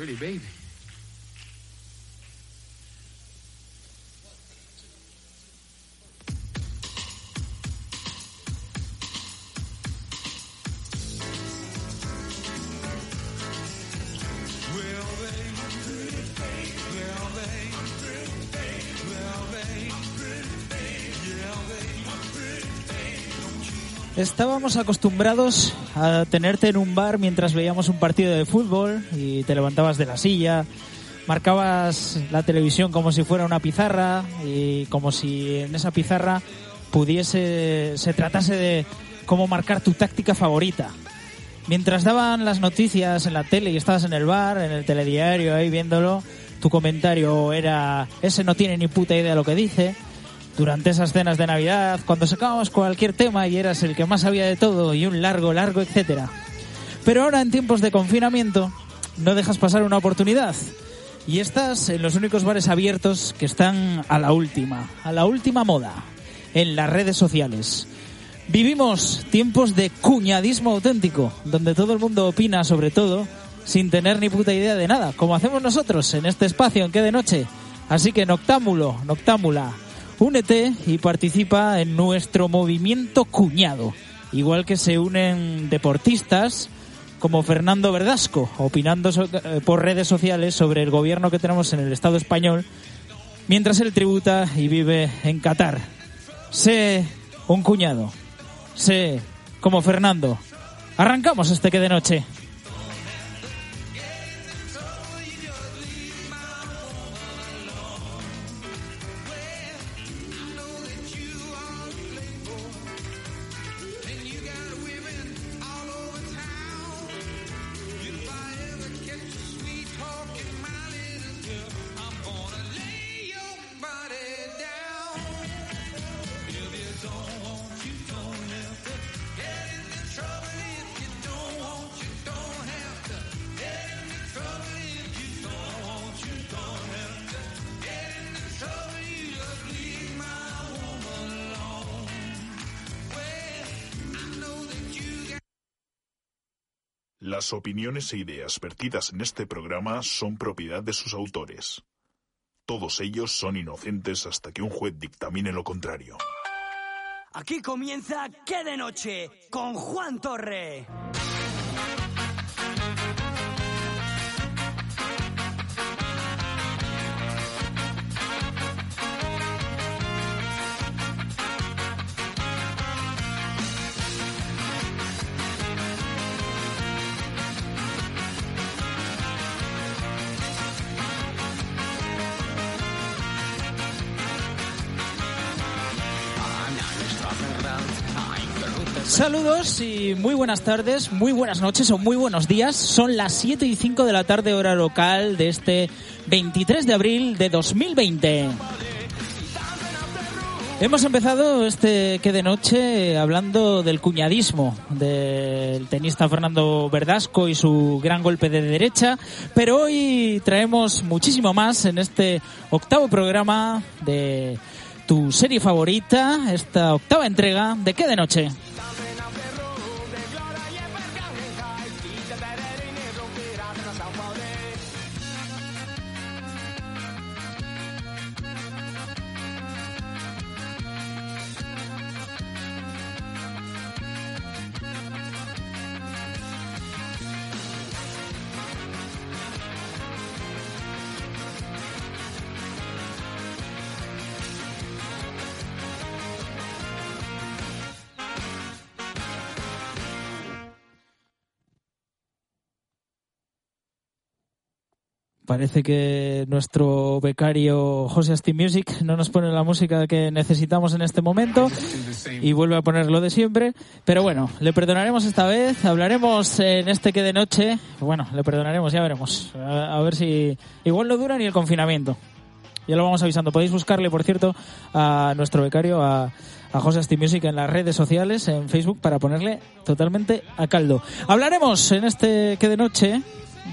pretty baby. Estábamos acostumbrados a tenerte en un bar mientras veíamos un partido de fútbol y te levantabas de la silla, marcabas la televisión como si fuera una pizarra y como si en esa pizarra pudiese se tratase de cómo marcar tu táctica favorita. Mientras daban las noticias en la tele y estabas en el bar, en el telediario ahí viéndolo, tu comentario era ese no tiene ni puta idea de lo que dice durante esas cenas de Navidad, cuando sacábamos cualquier tema y eras el que más sabía de todo y un largo, largo, etcétera. Pero ahora en tiempos de confinamiento no dejas pasar una oportunidad y estás en los únicos bares abiertos que están a la última, a la última moda, en las redes sociales. Vivimos tiempos de cuñadismo auténtico, donde todo el mundo opina sobre todo sin tener ni puta idea de nada, como hacemos nosotros en este espacio en que de noche. Así que noctámulo, noctámula, Únete y participa en nuestro movimiento cuñado, igual que se unen deportistas como Fernando Verdasco, opinando so- eh, por redes sociales sobre el gobierno que tenemos en el Estado español, mientras él tributa y vive en Qatar. Sé un cuñado. Sé como Fernando. Arrancamos este que de noche. Las opiniones e ideas vertidas en este programa son propiedad de sus autores. Todos ellos son inocentes hasta que un juez dictamine lo contrario. Aquí comienza ¿Qué de noche? con Juan Torre. Saludos y muy buenas tardes, muy buenas noches o muy buenos días. Son las 7 y 5 de la tarde hora local de este 23 de abril de 2020. Hemos empezado este que de noche hablando del cuñadismo del tenista Fernando Verdasco y su gran golpe de derecha, pero hoy traemos muchísimo más en este octavo programa de tu serie favorita, esta octava entrega de qué de noche. Parece que nuestro becario José Asti Music no nos pone la música que necesitamos en este momento y vuelve a poner lo de siempre. Pero bueno, le perdonaremos esta vez. Hablaremos en este que de noche. Bueno, le perdonaremos, ya veremos. A, a ver si. Igual no dura ni el confinamiento. Ya lo vamos avisando. Podéis buscarle, por cierto, a nuestro becario, a, a José Asti Music en las redes sociales, en Facebook, para ponerle totalmente a caldo. Hablaremos en este que de noche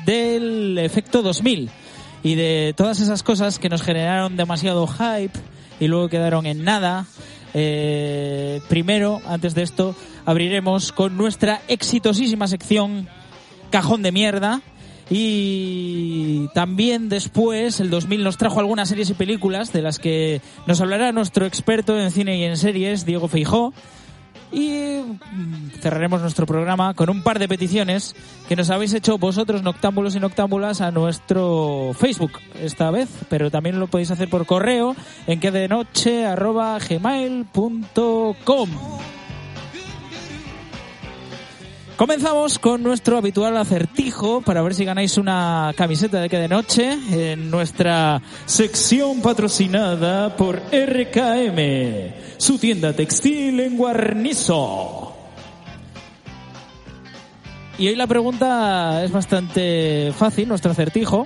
del efecto 2000 y de todas esas cosas que nos generaron demasiado hype y luego quedaron en nada. Eh, primero, antes de esto, abriremos con nuestra exitosísima sección Cajón de Mierda Y también después, el 2000 nos trajo algunas series y películas de las que nos hablará nuestro experto en cine y en series, Diego Feijó. Y cerraremos nuestro programa con un par de peticiones que nos habéis hecho vosotros, noctámbulos y noctámbulas, a nuestro Facebook esta vez, pero también lo podéis hacer por correo en que Comenzamos con nuestro habitual acertijo para ver si ganáis una camiseta de que de noche en nuestra sección patrocinada por RKM, su tienda textil en Guarnizo. Y hoy la pregunta es bastante fácil, nuestro acertijo.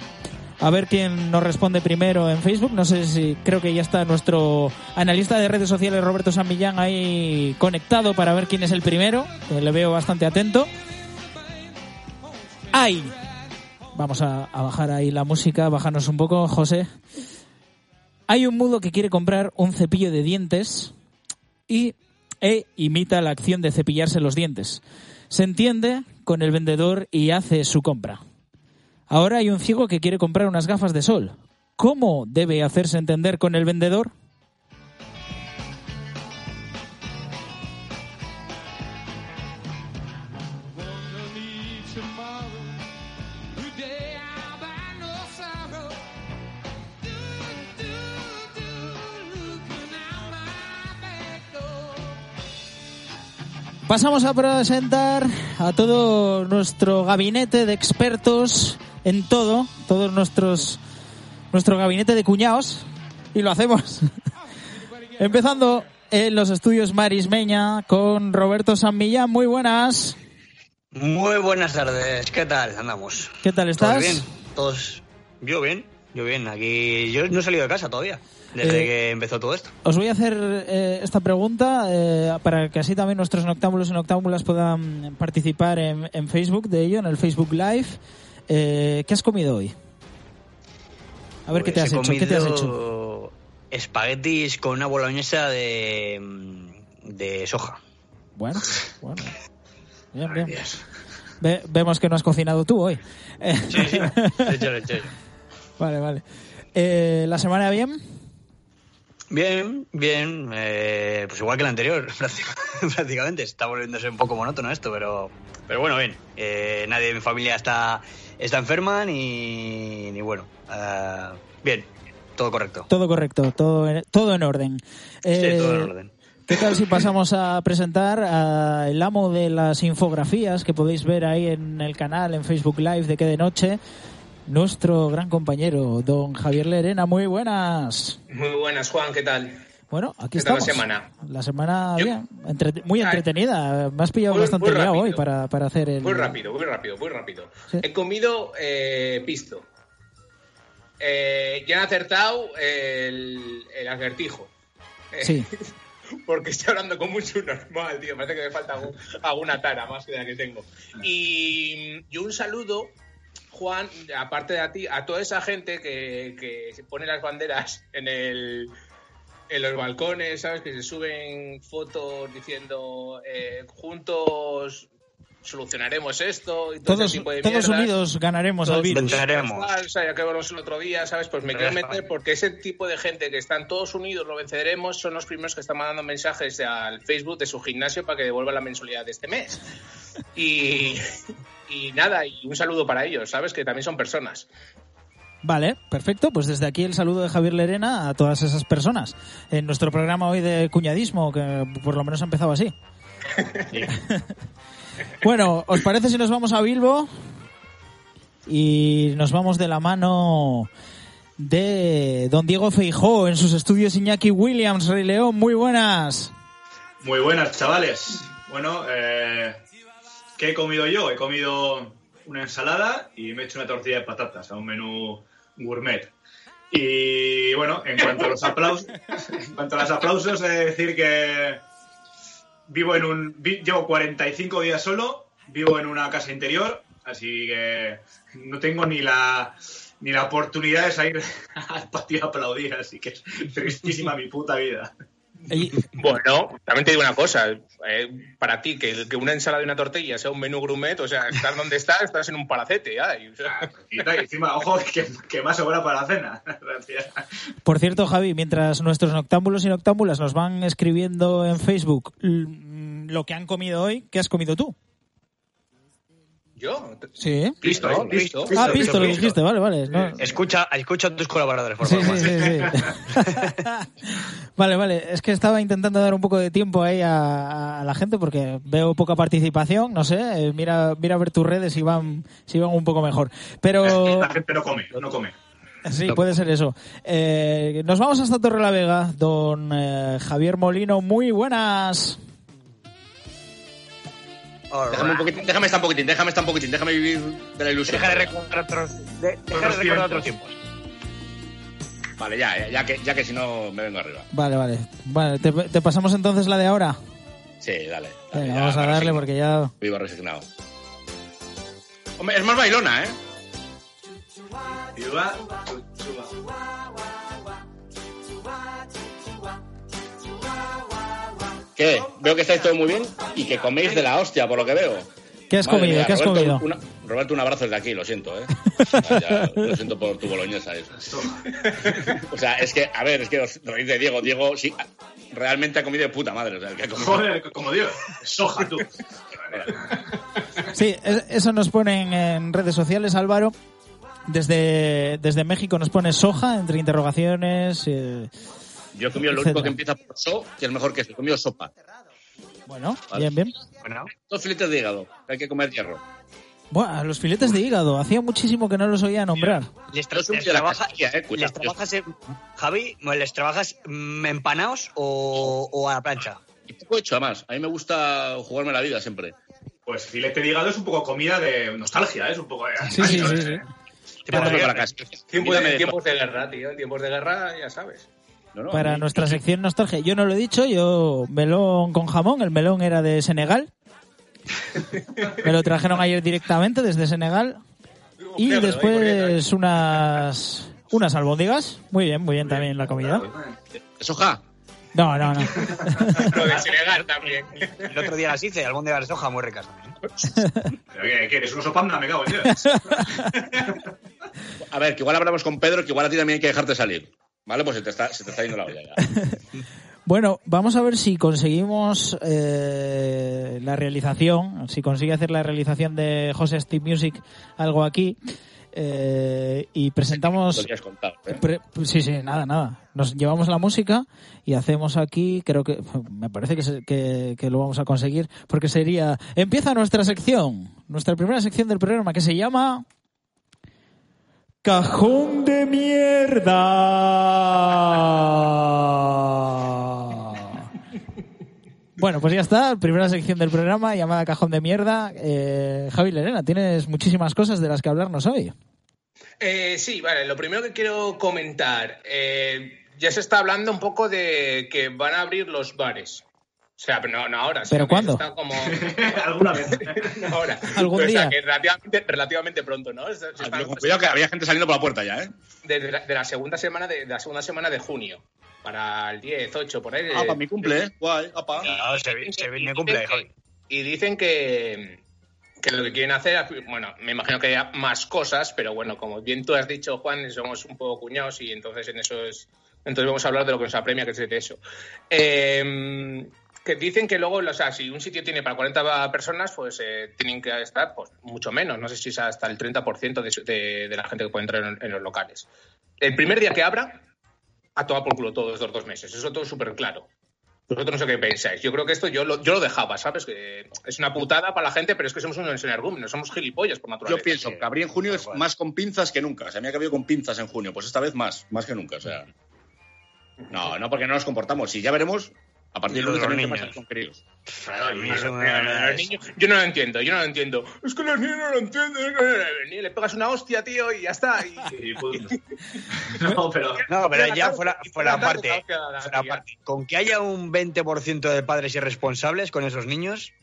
A ver quién nos responde primero en Facebook. No sé si creo que ya está nuestro analista de redes sociales Roberto San Millán ahí conectado para ver quién es el primero. le veo bastante atento. ¡Ay! Vamos a, a bajar ahí la música, bajarnos un poco, José. Hay un mudo que quiere comprar un cepillo de dientes y e imita la acción de cepillarse los dientes. Se entiende con el vendedor y hace su compra. Ahora hay un ciego que quiere comprar unas gafas de sol. ¿Cómo debe hacerse entender con el vendedor? Pasamos a presentar a todo nuestro gabinete de expertos en todo, todos nuestros nuestro gabinete de cuñados y lo hacemos. Empezando en los estudios Marismeña con Roberto San Millán. Muy buenas. Muy buenas tardes, ¿qué tal? Andamos. ¿Qué tal estás? ¿Todos bien? ¿Todos? Yo bien, yo bien. Aquí yo no he salido de casa todavía, desde Eh, que empezó todo esto. Os voy a hacer eh, esta pregunta eh, para que así también nuestros noctámbulos y noctámbulas puedan participar en, en Facebook de ello, en el Facebook Live. Eh, ¿Qué has comido hoy? A ver qué te Pues has he hecho. ¿Qué te has hecho? comido Espaguetis con una boloñesa de, de soja. Bueno, bueno. Bien, bien. Ve- vemos que no has cocinado tú hoy. Sí, sí, hecho, vale, vale. Eh, ¿La semana bien? Bien, bien. eh, pues igual que la anterior, práctic- prácticamente. Está volviéndose un poco monótono esto, pero, pero bueno, bien. Eh, nadie de mi familia está, está enferma ni, ni bueno. eh, bien, todo correcto. Todo correcto, todo en, todo en orden. Sí, Eh, todo en orden. ¿Qué tal si pasamos a presentar al amo de las infografías que podéis ver ahí en el canal, en Facebook Live de que de noche? Nuestro gran compañero, don Javier Lerena. Muy buenas. Muy buenas, Juan, ¿qué tal? Bueno, aquí ¿Qué tal la estamos. semana? La semana Yo- bien, muy Ay. entretenida. Me has pillado Muy- bastante muy rápido. hoy para, para hacer el... Muy rápido, muy rápido, muy rápido. Sí. He comido eh, pisto. Eh, ya han acertado el, el acertijo. Eh, Sí. Porque estoy hablando como un subnormal, tío. Parece que me falta algún- alguna tara más que la que tengo. Y, y un saludo, Juan, aparte de a ti, a toda esa gente que, que se pone las banderas en el en los balcones, ¿sabes? Que se suben fotos diciendo eh, juntos solucionaremos esto y todo Todos, ese tipo de todos mierdas. unidos ganaremos al Todos virus. unidos. Venceremos. tal, o sea, ya que hablamos el otro día, ¿sabes? Pues me quiero meter porque ese tipo de gente que están todos unidos, lo venceremos, son los primeros que están mandando mensajes al Facebook de su gimnasio para que devuelva la mensualidad de este mes. Y, y nada, y un saludo para ellos, ¿sabes? Que también son personas. Vale, perfecto. Pues desde aquí el saludo de Javier Lerena a todas esas personas. En nuestro programa hoy de cuñadismo, que por lo menos ha empezado así. bueno, ¿os parece si nos vamos a Bilbo? Y nos vamos de la mano de don Diego Feijó en sus estudios Iñaki Williams, Rey León. Muy buenas. Muy buenas, chavales. Bueno, eh, ¿qué he comido yo? He comido una ensalada y me he hecho una tortilla de patatas a un menú gourmet. Y bueno, en cuanto a los aplausos, en cuanto a los aplausos, he de decir que vivo en un, vi- llevo 45 días solo, vivo en una casa interior, así que no tengo ni la ni la oportunidad de salir al patio a aplaudir, así que es tristísima mi puta vida. Bueno, también te digo una cosa. eh, para ti, que, que una ensalada y una tortilla sea un menú gourmet, o sea, estás donde estás, estás en un palacete. ya, y, o sea, Y encima, ojo, que, que más sobra para la cena. Por cierto, Javi, mientras nuestros noctámbulos y noctámbulas nos van escribiendo en Facebook lo que han comido hoy, ¿qué has comido tú? Yo. Sí. Listo, Listo, listo. Ah, listo, visto, lo dijiste, vale, vale. no- Escucha, escucha a tus colaboradores, por favor. sí, sí, sí. vale, vale. Es que estaba intentando dar un poco de tiempo ahí a, a la gente porque veo poca participación. No sé, eh, mira, mira a ver tus redes si van, si van un poco mejor. Pero La gente no come, no come. sí, puede ser eso. Eh, nos vamos hasta Torre la Vega, don eh, Javier Molino. Muy buenas. All Déjame, un poquitín, déjame estar un poquitín, déjame estar un poquitín, déjame vivir de la ilusión. Deja de recordar otros, de- deja de recordar otros tiempos. Vale, ya, ya, que, ya que si no me vengo arriba. Vale, vale. Vale, ¿te, te pasamos entonces la de ahora? Sí, dale. dale, Venga, ya, vamos a darle porque ya... Vivo resignado. Hombre, es más bailona, ¿eh? ¿Qué? Veo que estáis todo muy bien y que coméis de la hostia, por lo que veo. ¿Qué has Madre comido? mía, ¿Qué has Roberto, comido? una- Roberto, un abrazo desde aquí, lo siento, ¿eh? Ya, lo siento por tu boloñesa eso. O sea, es que, a ver, es que os reís de Diego. Diego, sí, realmente ha comido de puta madre. O sea, el que ha comido. Joder, como Dios. Soja, tú. Sí, es- eso nos ponen en redes sociales, Álvaro. Desde, desde México nos pone soja, entre interrogaciones. eh, Yo he comido lo único que empieza por so, que es mejor que eso. He comido sopa. bueno, Vale. bien, bien. Bueno, Dos filetes de hígado, que hay que comer hierro. Buah, los filetes de hígado. Hacía muchísimo que no los oía nombrar. les, tra- les trabaja- eh, les trabajas, en- Javi, ¿les trabajas mm, empanados o, o a la plancha? Y poco hecho, además. A mí me gusta jugarme la vida siempre. Pues filete de hígado es un poco comida de nostalgia, ¿eh? es un poco de... Sí, sí, sí, sí. Tiempos de, de- tiempos de guerra, tío. En tiempos de guerra, ya sabes. No, no, Para nuestra sección nostalgia. Yo no lo he dicho, yo melón con jamón. El melón era de Senegal. Me lo trajeron ayer directamente desde Senegal. Y después unas unas albóndigas. Muy bien, muy bien también la comida. ¿Es hoja? No, no, no. Lo de Senegal también. El otro día las hice, algún día de soja muy ricas también. ¿Pero qué, qué eres? ¿Un oso panda? Me cago en Dios. A ver, que igual hablamos con Pedro, que igual a ti también hay que dejarte salir. ¿Vale? Pues se te está, se te está yendo la olla ya. Bueno, vamos a ver si conseguimos eh, la realización, si consigue hacer la realización de José Steve Music algo aquí. eh, y Lo presentamos has contado, ¿eh? Pre- sí, sí, nada, nada. Nos llevamos la música y hacemos aquí, creo que, me parece que, se- que, que lo vamos a conseguir, porque sería, empieza nuestra sección, nuestra primera sección del programa que se llama Cajón de Mierda. Bueno, pues ya está, primera sección del programa llamada Cajón de Mierda. Eh, Javi Lerena, tienes muchísimas cosas de las que hablarnos hoy. Eh, sí, vale. Lo primero que quiero comentar. eh, ya se está hablando un poco de que van a abrir los bares. O sea, pero no, no ahora. ¿Pero cuándo? Está como... Alguna vez. no ahora. Algún O sea, día. que relativamente, relativamente pronto, ¿no? Se- se Ah, cuidado que había gente saliendo por la puerta ya, ¿eh? de, de la, de la segunda semana de, de la segunda semana de junio. Para el 10, 8, por ahí. Ah, para mi cumple, ¿eh? Guay, apa. No, se, se cumple, Javi. Y dicen que, que lo que quieren hacer, bueno, me imagino que haya más cosas, pero bueno, como bien tú has dicho, Juan, somos un poco cuñados y entonces en eso es. Entonces vamos a hablar de lo que nos apremia, que es de eso. Eh, que dicen que luego, o sea, si un sitio tiene para 40 personas, pues eh, tienen que estar pues, mucho menos. No sé si es hasta el 30% de, su- de, de la gente que puede entrar en, en los locales. El primer día que abra, a tomar por culo todos los dos meses. Eso todo súper claro. Vosotros no sé qué pensáis. Yo creo que esto yo lo, yo lo dejaba, ¿sabes? Que es una putada para la gente, pero es que somos unos energúmenos, somos gilipollas por naturaleza. Yo pienso que abrir en junio es más con pinzas que nunca. O sea, me ha cabido con pinzas en junio. Pues esta vez más, más que nunca. O sea. No, no, porque no nos comportamos. Y ya veremos a partir Y de los niños. pasa con niños- yo no lo entiendo, yo no lo entiendo. Es que los niños no lo entienden. es que Le pegas una hostia, tío, y ya está. Y... No, pero... No, pero ya fuera, fuera parte, fuera. Con que haya un 20% de padres irresponsables con esos niños,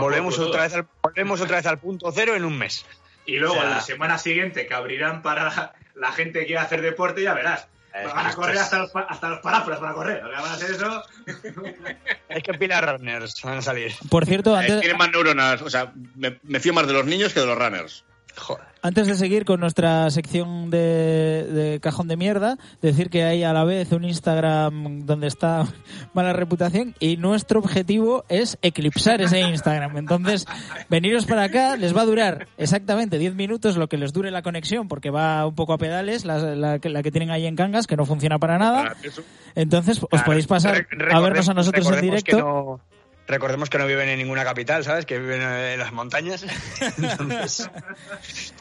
volvemos otra, vez al, volvemos otra vez al punto cero en un mes. Y luego O sea- la semana siguiente que abrirán para la gente que quiera hacer deporte, ya verás. Es van a que correr hasta los, pa- hasta los paráforas, van a correr. O sea, van a hacer eso. Es que pila runners van a salir. Por cierto, Eh, antes, Tienen más neuronas. O sea, me, me fío más de los niños que de los runners. Joder. antes de seguir con nuestra sección de, de cajón de mierda, decir que hay a la vez un Instagram donde está mala reputación y nuestro objetivo es eclipsar ese Instagram. Entonces, veniros para acá, les va a durar exactamente 10 minutos lo que les dure la conexión, porque va un poco a pedales, la, la que- la que tienen ahí en Cangas, que no funciona para nada. Entonces, os podéis pasar a vernos a nosotros en directo. Recordemos que no viven en ninguna capital, ¿sabes? Que viven en las montañas. Entonces,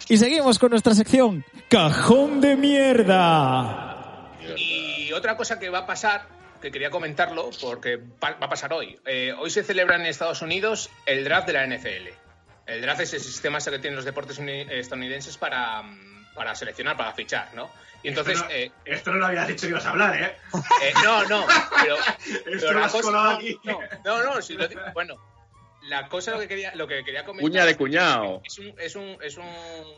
Y seguimos con nuestra sección Cajón de Mierda. Y otra cosa que va a pasar, que quería comentarlo, porque va a pasar hoy. Eh, hoy se celebra en Estados Unidos el draft de la NFL. El draft es el sistema que tienen los deportes uni- estadounidenses para, mm, para seleccionar, para fichar, ¿no? Y entonces, esto, no, eh, esto no lo habías dicho que ibas a hablar, ¿eh? eh, no, no, pero, pero lo has cosa- colado no, aquí. no, no, no, si lo digo- bueno, la cosa lo que quería, lo que quería comentar Cuña de cuñado. es un, es un, es un,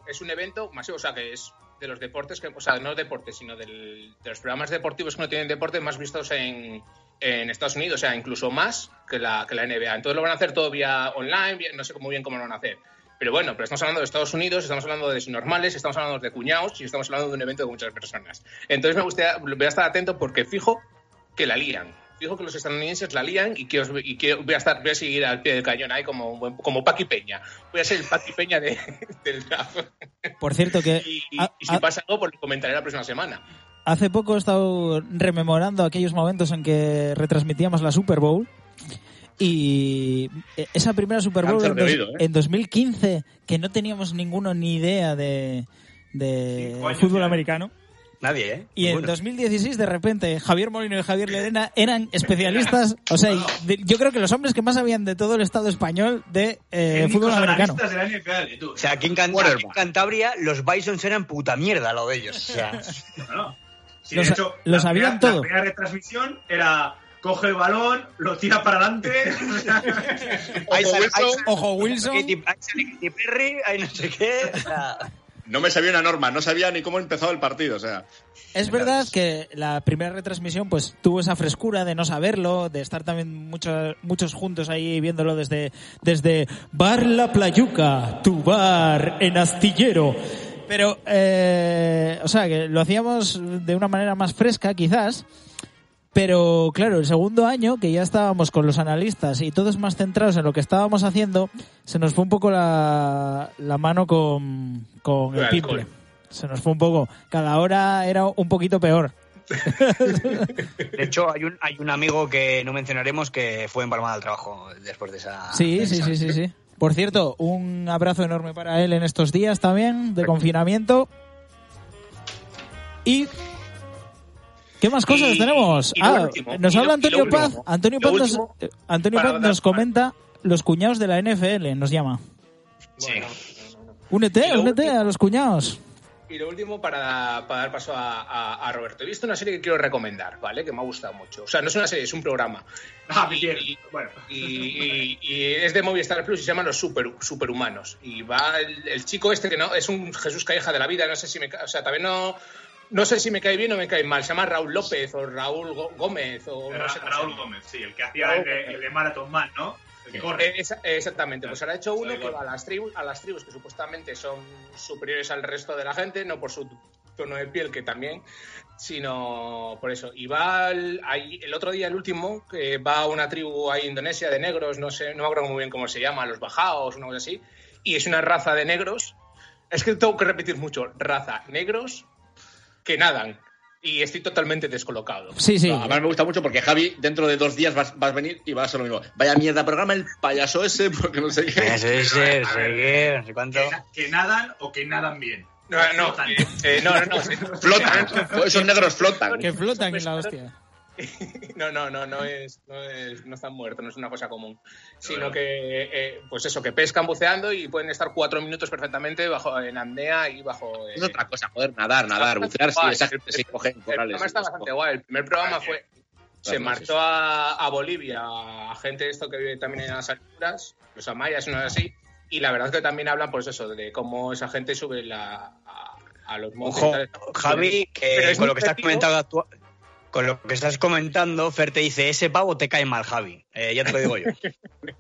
es un evento masivo, o sea, que es de los deportes, que, o sea, no deportes, sino del- de los programas deportivos que no tienen deporte más vistos en, en Estados Unidos, o sea, incluso más que la, que la NBA. Entonces lo van a hacer todo vía online, vía- no sé muy bien cómo lo van a hacer. Pero bueno, pero estamos hablando de Estados Unidos, estamos hablando de normales, estamos hablando de cuñados y estamos hablando de un evento de muchas personas. Entonces me gustaría, voy a estar atento porque fijo que la lían. Fijo que los estadounidenses la lían y, quiero, y quiero- voy, a estar, voy a seguir al pie del cañón ahí como, como Paqui Peña. Voy a ser el Paqui Peña de- del draft. Por cierto, que Y, y- a- y si a- pasa algo, pues lo comentaré la próxima semana. hace poco he estado rememorando aquellos momentos en que retransmitíamos la Super Bowl. Y esa primera Super Bowl en, oído, ¿eh? en 2015, que no teníamos ninguno ni idea de, de Cinco años fútbol ya. americano. nadie, ¿eh? Y en Ninguno. 2016, de repente, Javier Molino y Javier Lerena eran especialistas. O sea, de- yo creo que los hombres que más sabían de todo el Estado español de eh, fútbol americano. analistas de la NFL, tú. O sea, aquí en, Can- Quarterback. aquí en Cantabria los Bisons eran puta mierda lo de ellos. O sea, Bueno, sí, Lo de hecho, la sabían primera- todo. La primera retransmisión era coge el balón, lo tira para adelante. sale- ahí Wilson. Ojo, Wilson. Ahí sale Katy Perry, ahí no sé qué. No me sabía una norma, no sabía ni cómo empezaba el partido. O sea, Es verdad que la primera retransmisión pues tuvo esa frescura de no saberlo, de estar también muchos muchos juntos ahí viéndolo desde desde Bar La Playuca, tu bar en Astillero. Pero, eh, o sea, que lo hacíamos de una manera más fresca quizás. Pero claro, el segundo año, que ya estábamos con los analistas y todos más centrados en lo que estábamos haciendo, se nos fue un poco la, la mano con, con el El. Se nos fue un poco. Cada hora era un poquito peor. de hecho, hay un, hay un amigo que no mencionaremos que fue empalmado al trabajo después de esa. Sí, de sí, esa- sí, sí, sí. Por cierto, un abrazo enorme para él en estos días también de confinamiento. Y ¿qué más cosas Y- tenemos? y ah, último, nos habla Antonio Paz. Antonio Paz nos, eh, Antonio Paz nos comenta los cuñados de la NFL, nos llama. Sí. Únete, lo únete último- a los cuñados. Y lo último, para, para dar paso a, a- a Roberto. He visto una serie que quiero recomendar, ¿vale? Que me ha gustado mucho. O sea, no es una serie, es un programa. ah, Y- bien. y- Bueno, Y, y- y es de Movistar Plus y se llama Los super, Superhumanos. Y va el, el chico este que no es un Jesús Calleja de la vida, no sé si me o sea, también no no sé si me cae bien o me cae mal. Se llama Raúl López o Raúl Gómez o no sé Raúl. Gómez, sí, el que hacía el de, el de Marathon Man, ¿no? El que corre. Eh, esa- exactamente, pues ahora ha hecho uno que va a las tribus, a las tribus que supuestamente son superiores al resto de la gente, no por su tono de piel, que también, sino por eso. Y va al- ahí, el otro día, el último, que va a una tribu ahí Indonesia de negros, no sé, no me acuerdo muy bien cómo se llama, los bajaos, una cosa así, y es una raza de negros. Es que tengo que repetir mucho, raza negros que nadan. Y estoy totalmente descolocado. Sí, sí. no, además me gusta mucho porque Javi, dentro de dos días vas, vas a venir y va a ser lo mismo. Vaya mierda programa el payaso ese, porque no sé qué. Ese, ese, no sé qué, no sé cuánto. Que, na- que nadan o que nadan bien. No, no, eh, no, no, no. Flotan, esos negros flotan. Que flotan en la hostia. No, no, no, no es, no es, no están muertos, no es una cosa común. Sino que, eh, pues eso, que pescan buceando y pueden estar cuatro minutos perfectamente bajo en apnea y bajo. eh, Es otra cosa, joder, nadar, nadar, bucear, sí, esa gente se coge en El programa está bastante guay. El primer programa fue. Se marchó a, a Bolivia, a gente esto que vive también en las alturas, los amayas, no es así. Y la verdad es que también hablan, pues eso, de cómo esa gente sube la, a- a los montes. Ojo. Javi, que con lo que estás comentando con lo que estás comentando, Fer te dice, ese pavo te cae mal, Javi. Eh, ya te lo digo yo.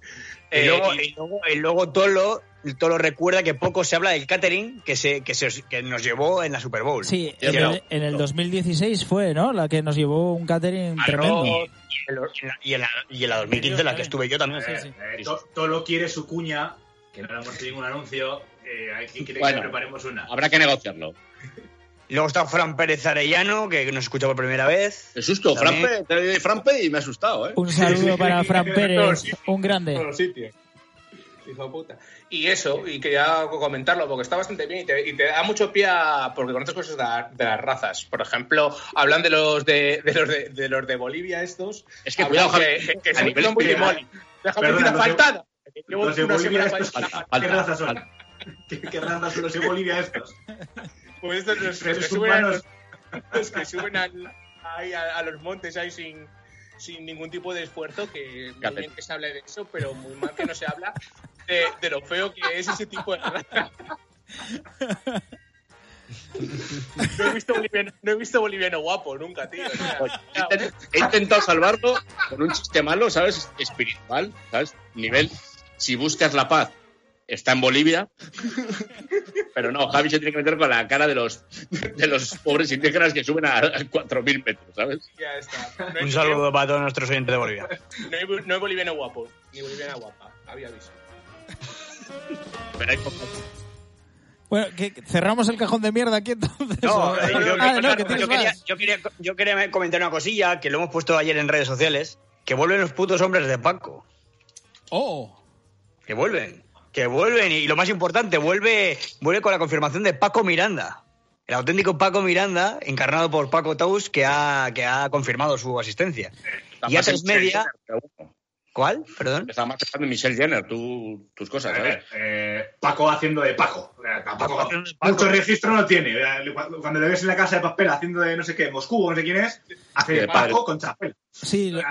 Eh, y, luego, y- y luego- y luego Tolo, Tolo recuerda que poco se habla del catering que, se, que, se- que nos llevó en la Super Bowl. Sí, en el- el, en el 2016 fue, ¿no? La que nos llevó un catering arroz, y en la, y en la- y en la 2015, en la que estuve yo también. Sí, sí. Eh, To- Tolo quiere su cuña, que no le hemos hecho ningún anuncio. Eh, hay quien quiere Bueno. que preparemos una. Habrá que negociarlo. Luego está Fran Pérez Arellano, que nos escucha por primera vez. Qué susto. Frampe, te doy Frampe y me ha asustado, ¿eh? Un saludo para Fran Pérez, un grande. todos los sitios. Hijo de puta. Y eso, y quería comentarlo porque está bastante bien y te, y te da mucho pie a, porque conoces cosas de, la- de las razas. Por ejemplo, hablan de los de, de los de, de los de Bolivia estos. Es que cuidado, que, que, que a son muy demoli. Déjame una faltada. Los de Bolivia estos, ¿qué razas son? falta. ¿Qué, qué razas son los de Bolivia estos? Pues estos los, los que suben a humanos. los, los que suben al- ahí a, a los montes ahí sin, sin ningún tipo de esfuerzo, que muy bien que se hable de eso, pero muy mal que no se habla de, de lo feo que es ese tipo de raza. No he visto boliviano, no he visto boliviano guapo nunca, tío. o sea, Oye, he intent- He intentado salvarlo con un chiste malo, ¿sabes? Espiritual, ¿sabes? Nivel, si buscas la paz, está en Bolivia. Pero no, Javi se tiene que meter con la cara de los, de los pobres indígenas que suben a, a 4.000 metros, ¿sabes? ya está. No Un saludo para todos nuestros oyentes de Bolivia. No hay, no hay boliviano guapo, ni boliviana guapa. Había visto. Pero hay Bueno, que que cerramos el cajón de mierda aquí entonces. Yo quería comentar una cosilla que lo hemos puesto ayer en redes sociales, que vuelven los putos hombres de Paco. Oh, Que vuelven. Que vuelven. Y lo más importante, vuelve, vuelve con la confirmación de Paco Miranda. El auténtico Paco Miranda, encarnado por Paco Taus, que ha, que ha confirmado su asistencia. Y a tres media. ¿Cuál? Perdón. Está más pensando en Michelle Jenner, tú, tus cosas, A ¿sabes? ver, eh, Paco haciendo de Paco. Tampoco- Paco haciendo de Paco. mucho registro no tiene. Cuando, le ves en la casa de papel haciendo de no sé qué, Moscú o no sé quién es, hace de Paco con chapel. sí, lo, Y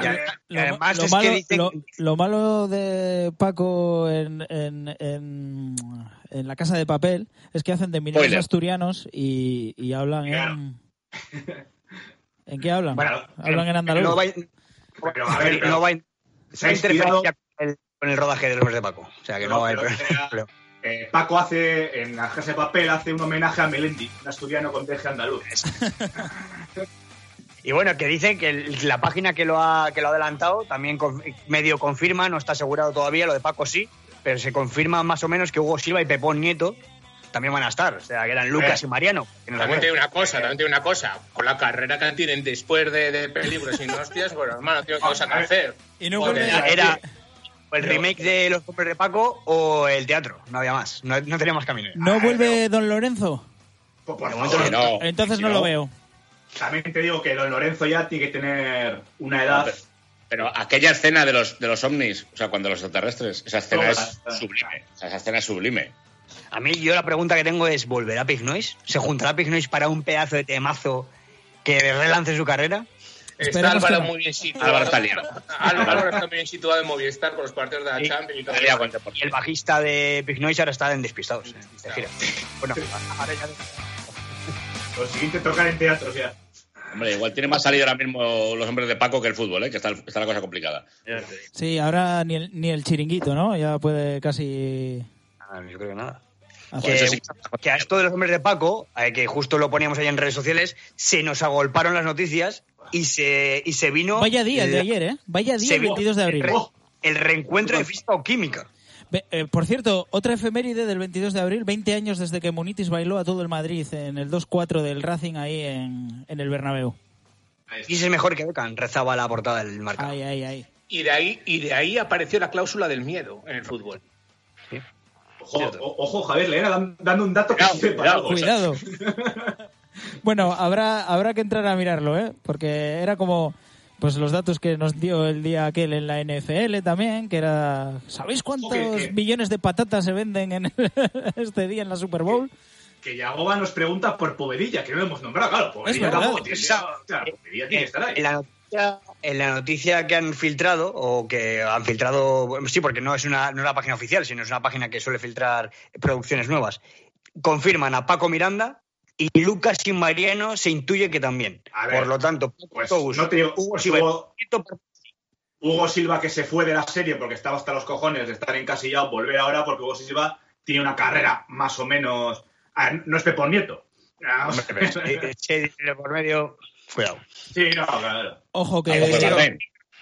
lo- además lo- es lo que malo, dicen- lo- lo malo de Paco en, en, en, en la casa de papel es que hacen de mineros Spoiler. asturianos y, y hablan en... ¿En qué hablan? Bueno, hablan en andaluz. No va, Pero, a ver, pero- no va, Se ha inspirado- con el, con el rodaje de los hombres de Paco. O sea que no, No, hay pero- problema. Eh, Paco hace, en la casa de papel, hace un homenaje a Melendi, un asturiano con deje andaluz. Y bueno, que dicen que el- la página que lo ha, que lo ha adelantado también con- medio confirma, no está asegurado todavía, lo de Paco sí, pero se confirma más o menos que Hugo Silva y Pepón Nieto también van a estar. O sea, que eran Lucas Eh. y Mariano. no También digo una cosa, también te digo una cosa. Con la carrera que tienen después de, de peligros y hostias, bueno, hermano, tengo cosa que hacer. Y no Era, era o el remake de Los Hombres de Paco o el teatro, no había más, no, no tenía más camino. ¿No vuelve Don Lorenzo? Por, por favor, no. Entonces Si no lo veo. También te digo que don Lorenzo ya tiene que tener una edad. Pero, pero aquella escena de los, de los ovnis, o sea, cuando los extraterrestres, esa escena es sublime. O sea, esa escena es sublime. A mí yo la pregunta que tengo es, ¿volverá Pig Noise? ¿Se juntará Pig Noise para un pedazo de temazo que relance su carrera? Está Álvaro que muy bien situado. Álvaro está liado. Álvaro está muy bien situado en Movistar con los partidos de la Sí. Champions y todo. El bajista de Pig Noise ahora está en Despistados. eh, de gira. Bueno, ahora ya- Lo siguiente tocar en teatro, ya. Hombre, igual tiene más salida ahora mismo los hombres de Paco que el fútbol, ¿eh? que está, está la cosa complicada. Sí, ahora ni el, ni el chiringuito, ¿no? Ya puede casi... Ah, yo creo que nada. Que, eso sí. que a esto de los hombres de Paco, eh, que justo lo poníamos ahí en redes sociales, se nos agolparon las noticias y se, y se vino. Vaya día el de ayer, ¿eh? Vaya día el vino 22 de abril. El, re- el reencuentro de física o química. Eh, por cierto, otra efeméride del 22 de abril, 20 años desde que Munitis bailó a todo el Madrid en el 2-4 del Racing ahí en, en el Bernabéu. Y es mejor que Beckham, rezaba la portada del marca. Ay, ay, ay. Y de ahí, y de ahí apareció la cláusula del miedo en el fútbol. Ojo, Javier, le era dan- dando un dato que Cuidado, sirve para cuidado, algo. Cuidado. bueno, habrá, habrá que entrar a mirarlo, ¿eh? Porque era como pues los datos que nos dio el día aquel en la NFL también, que era... ¿Sabéis cuántos que- que- millones de patatas se venden en el- este día en la Super Bowl? Que Yagoba nos pregunta por Povedilla, que no lo hemos nombrado. Claro, tampoco tiene, o sea, Povedilla tiene que estar ahí. En la, noticia, en la noticia que han filtrado, o que han filtrado, sí, porque no es, una, no es una página oficial, sino es una página que suele filtrar producciones nuevas, confirman a Paco Miranda y Lucas y Mariano se intuye que también. A ver, Por lo tanto, Pues no te digo, Hugo Hugo, Silva, Hugo Silva que se fue de la serie porque estaba hasta los cojones de estar encasillado, volver ahora porque Hugo Silva tiene una carrera más o menos... a ver, no es Pepón Nieto. Eh, por medio, cuidado. Sí, no, claro. Ojo que... Sí, la ven.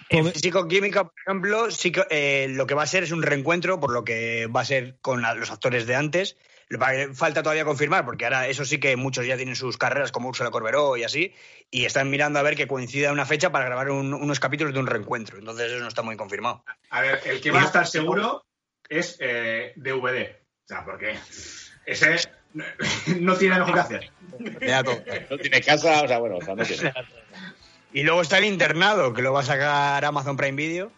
En Pobre- físico-química, por ejemplo, sí que, eh, lo que va a ser es un reencuentro, por lo que va a ser con la- los actores de antes. Falta todavía confirmar, porque ahora eso sí que muchos ya tienen sus carreras, como Ursula Corberó y así, y están mirando a ver que coincida una fecha para grabar un- unos capítulos de un reencuentro. Entonces eso no está muy confirmado. A ver, el que va a estar seguro es eh, DVD. O sea, porque ese no tiene mejor que hacer. No tiene casa, o sea, bueno, o sea, no tiene. Y luego está el internado, que lo va a sacar Amazon Prime Video,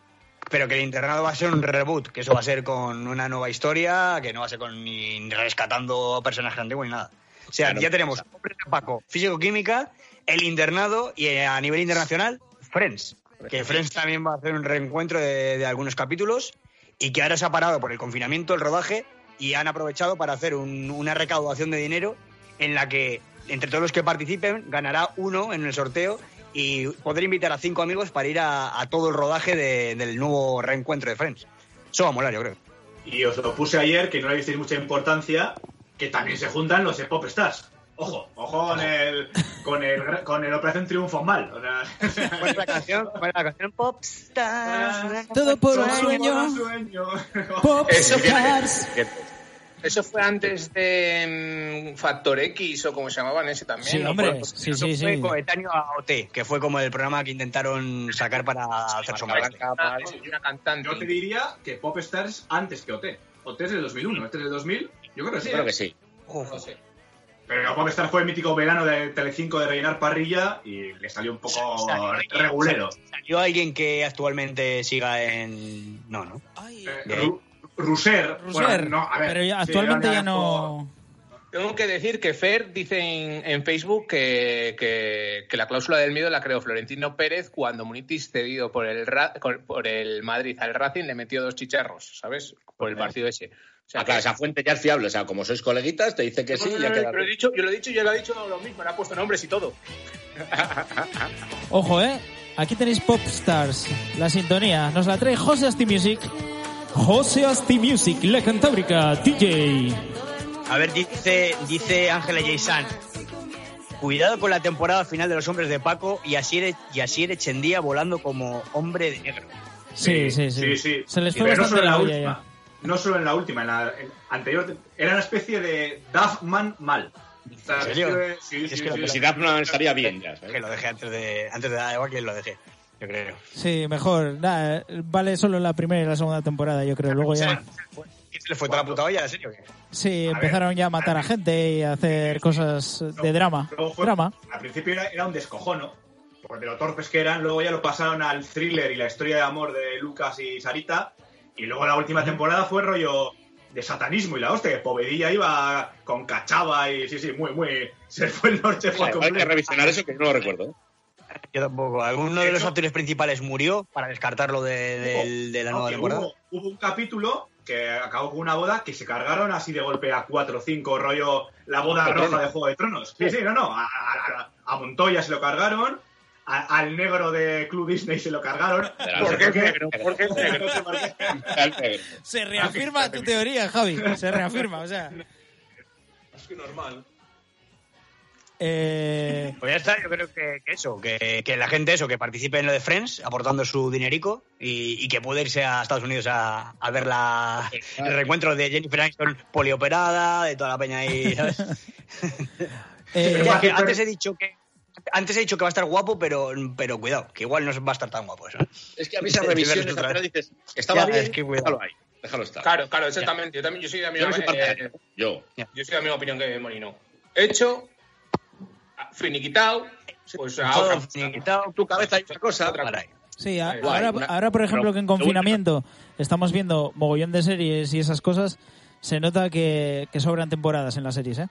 pero que el internado va a ser un reboot, que eso va a ser con una nueva historia, que no va a ser con ni, rescatando personajes antiguos ni nada. O sea, Claro. ya tenemos Hombres de Paco, físico-química, el internado y eh, a nivel internacional, Friends. Que Friends también va a hacer un reencuentro de, de algunos capítulos y que ahora se ha parado por el confinamiento el rodaje y han aprovechado para hacer un- una recaudación de dinero en la que entre todos los que participen ganará uno en el sorteo y poder invitar a cinco amigos para ir a, a todo el rodaje de- del nuevo reencuentro de Friends. Eso va a molar, yo creo. Y os lo puse ayer, que no le disteis mucha importancia, que también se juntan los Pop Stars. Ojo, ojo con el, con el, con el Operación Triunfo mal. O sea, ¿Cuál es la canción? ¿Cuál la canción? Popstars. Todo por un Sueño, sueño. sueño. Eso fue- antes de mm, Factor X o como se llamaban ese también. Sí, ¿no? hombre, sí, Eso sí, fue sí. coetáneo a OT, que fue como el programa que intentaron sacar para hacer sombra. marcaba una, una cantante. Yo te diría que Pop Stars antes que OT. OT es del 2001, este es del 2000. Yo creo que sí. Creo ¿eh? que sí. No sé. Pero Pop Stars fue el mítico verano de Telecinco de rellenar parrilla y le salió un poco Salió- regulero. ¿Salió alguien que actualmente siga en...? No, ¿no? Eh, De- Ru- Ruser. Ruser, bueno, no, a ver, pero ya- actualmente ya no... Tengo que decir que Fer dice en, en Facebook que, que- que la cláusula del miedo la creó Florentino Pérez cuando Munitis, cedido por el, por el Madrid al Racing, le metió dos chicharros, ¿sabes? Por el partido ese. O sea, Ah, claro, que- esa fuente ya es fiable. O sea, como sois coleguitas, te dice que sí y ya queda. Pero he dicho, yo lo he dicho y él ha dicho lo mismo, le ha puesto nombres y todo. Ojo, ¿eh? Aquí tenéis Pop Stars, la sintonía. Nos la trae José Asti Music. José Asti Music, la cantábrica, DJ. A ver, dice, dice Ángela Jaisan. Cuidado con la temporada final de los hombres de Paco y Asier, y Asier Echendía volando como hombre de negro. Sí, sí, sí. sí, sí. Se les fue pero no solo en la última. ya. No solo en la última, en la en anterior. Era una especie de Duffman mal. ¿En serio? que- sí, Es que que Si Daphne estaría bien ya, Que ¿sabes? lo dejé antes de, antes de dar igual que lo dejé, yo creo. Sí, mejor. Vale solo la primera y la segunda temporada, yo creo. Luego ya... ¿Qué se le fue toda la puta olla? ¿En serio? qué? Sí, A empezaron ya a matar a gente y a hacer cosas de drama. Luego fue- Drama. Al principio era, era un descojono, por de lo torpes que eran. Luego ya lo pasaron al thriller y la historia de amor de Lucas y Sarita. Y luego la última temporada fue rollo de satanismo y la hostia, que Povedilla iba con cachava y sí, sí, muy, muy. Se fue el norte, fue Hay que revisionar eso que no lo recuerdo. Yo tampoco. ¿Alguno de los actores principales murió para descartarlo de, del- de la nueva temporada? Hubo, hubo un capítulo que acabó con una boda que se cargaron así de golpe a 4 o 5, rollo la boda ¿De roja de Juego de Tronos. Sí, sí, no, no. A, a- a Montoya se lo cargaron, a- al negro de Club Disney se lo cargaron. De la ¿Por qué noche. es negro? ¿Por qué es negro? Se reafirma tu teoría, Javi. Se reafirma, o sea. Es que normal. Eh, Pues ya está, yo creo que, que eso, que, que la gente eso, que participe en lo de Friends, aportando su dinerico y, y que pueda irse a Estados Unidos a, a ver la, el reencuentro de Jennifer Aniston polioperada, de toda la peña ahí, ¿sabes? eh, Ya que antes he dicho que antes he dicho que va a estar guapo, pero, pero cuidado, que igual no va a estar tan guapo eso. Es que a mí esas revisiones otra al dices, estaba Ya, bien, es que cuidado. déjalo ahí, déjalo estar. Claro, claro, exactamente. Yo también yo soy de la Yo misma, eh, yo soy de la misma opinión que Molino. Hecho, finiquitado, pues a Todo otra. finiquitado, Tu cabeza hay una cosa. Otra sí, a- ahora, una- ahora, por ejemplo, que en confinamiento estamos viendo mogollón de series y esas cosas, se nota que, que sobran temporadas en las series, ¿eh?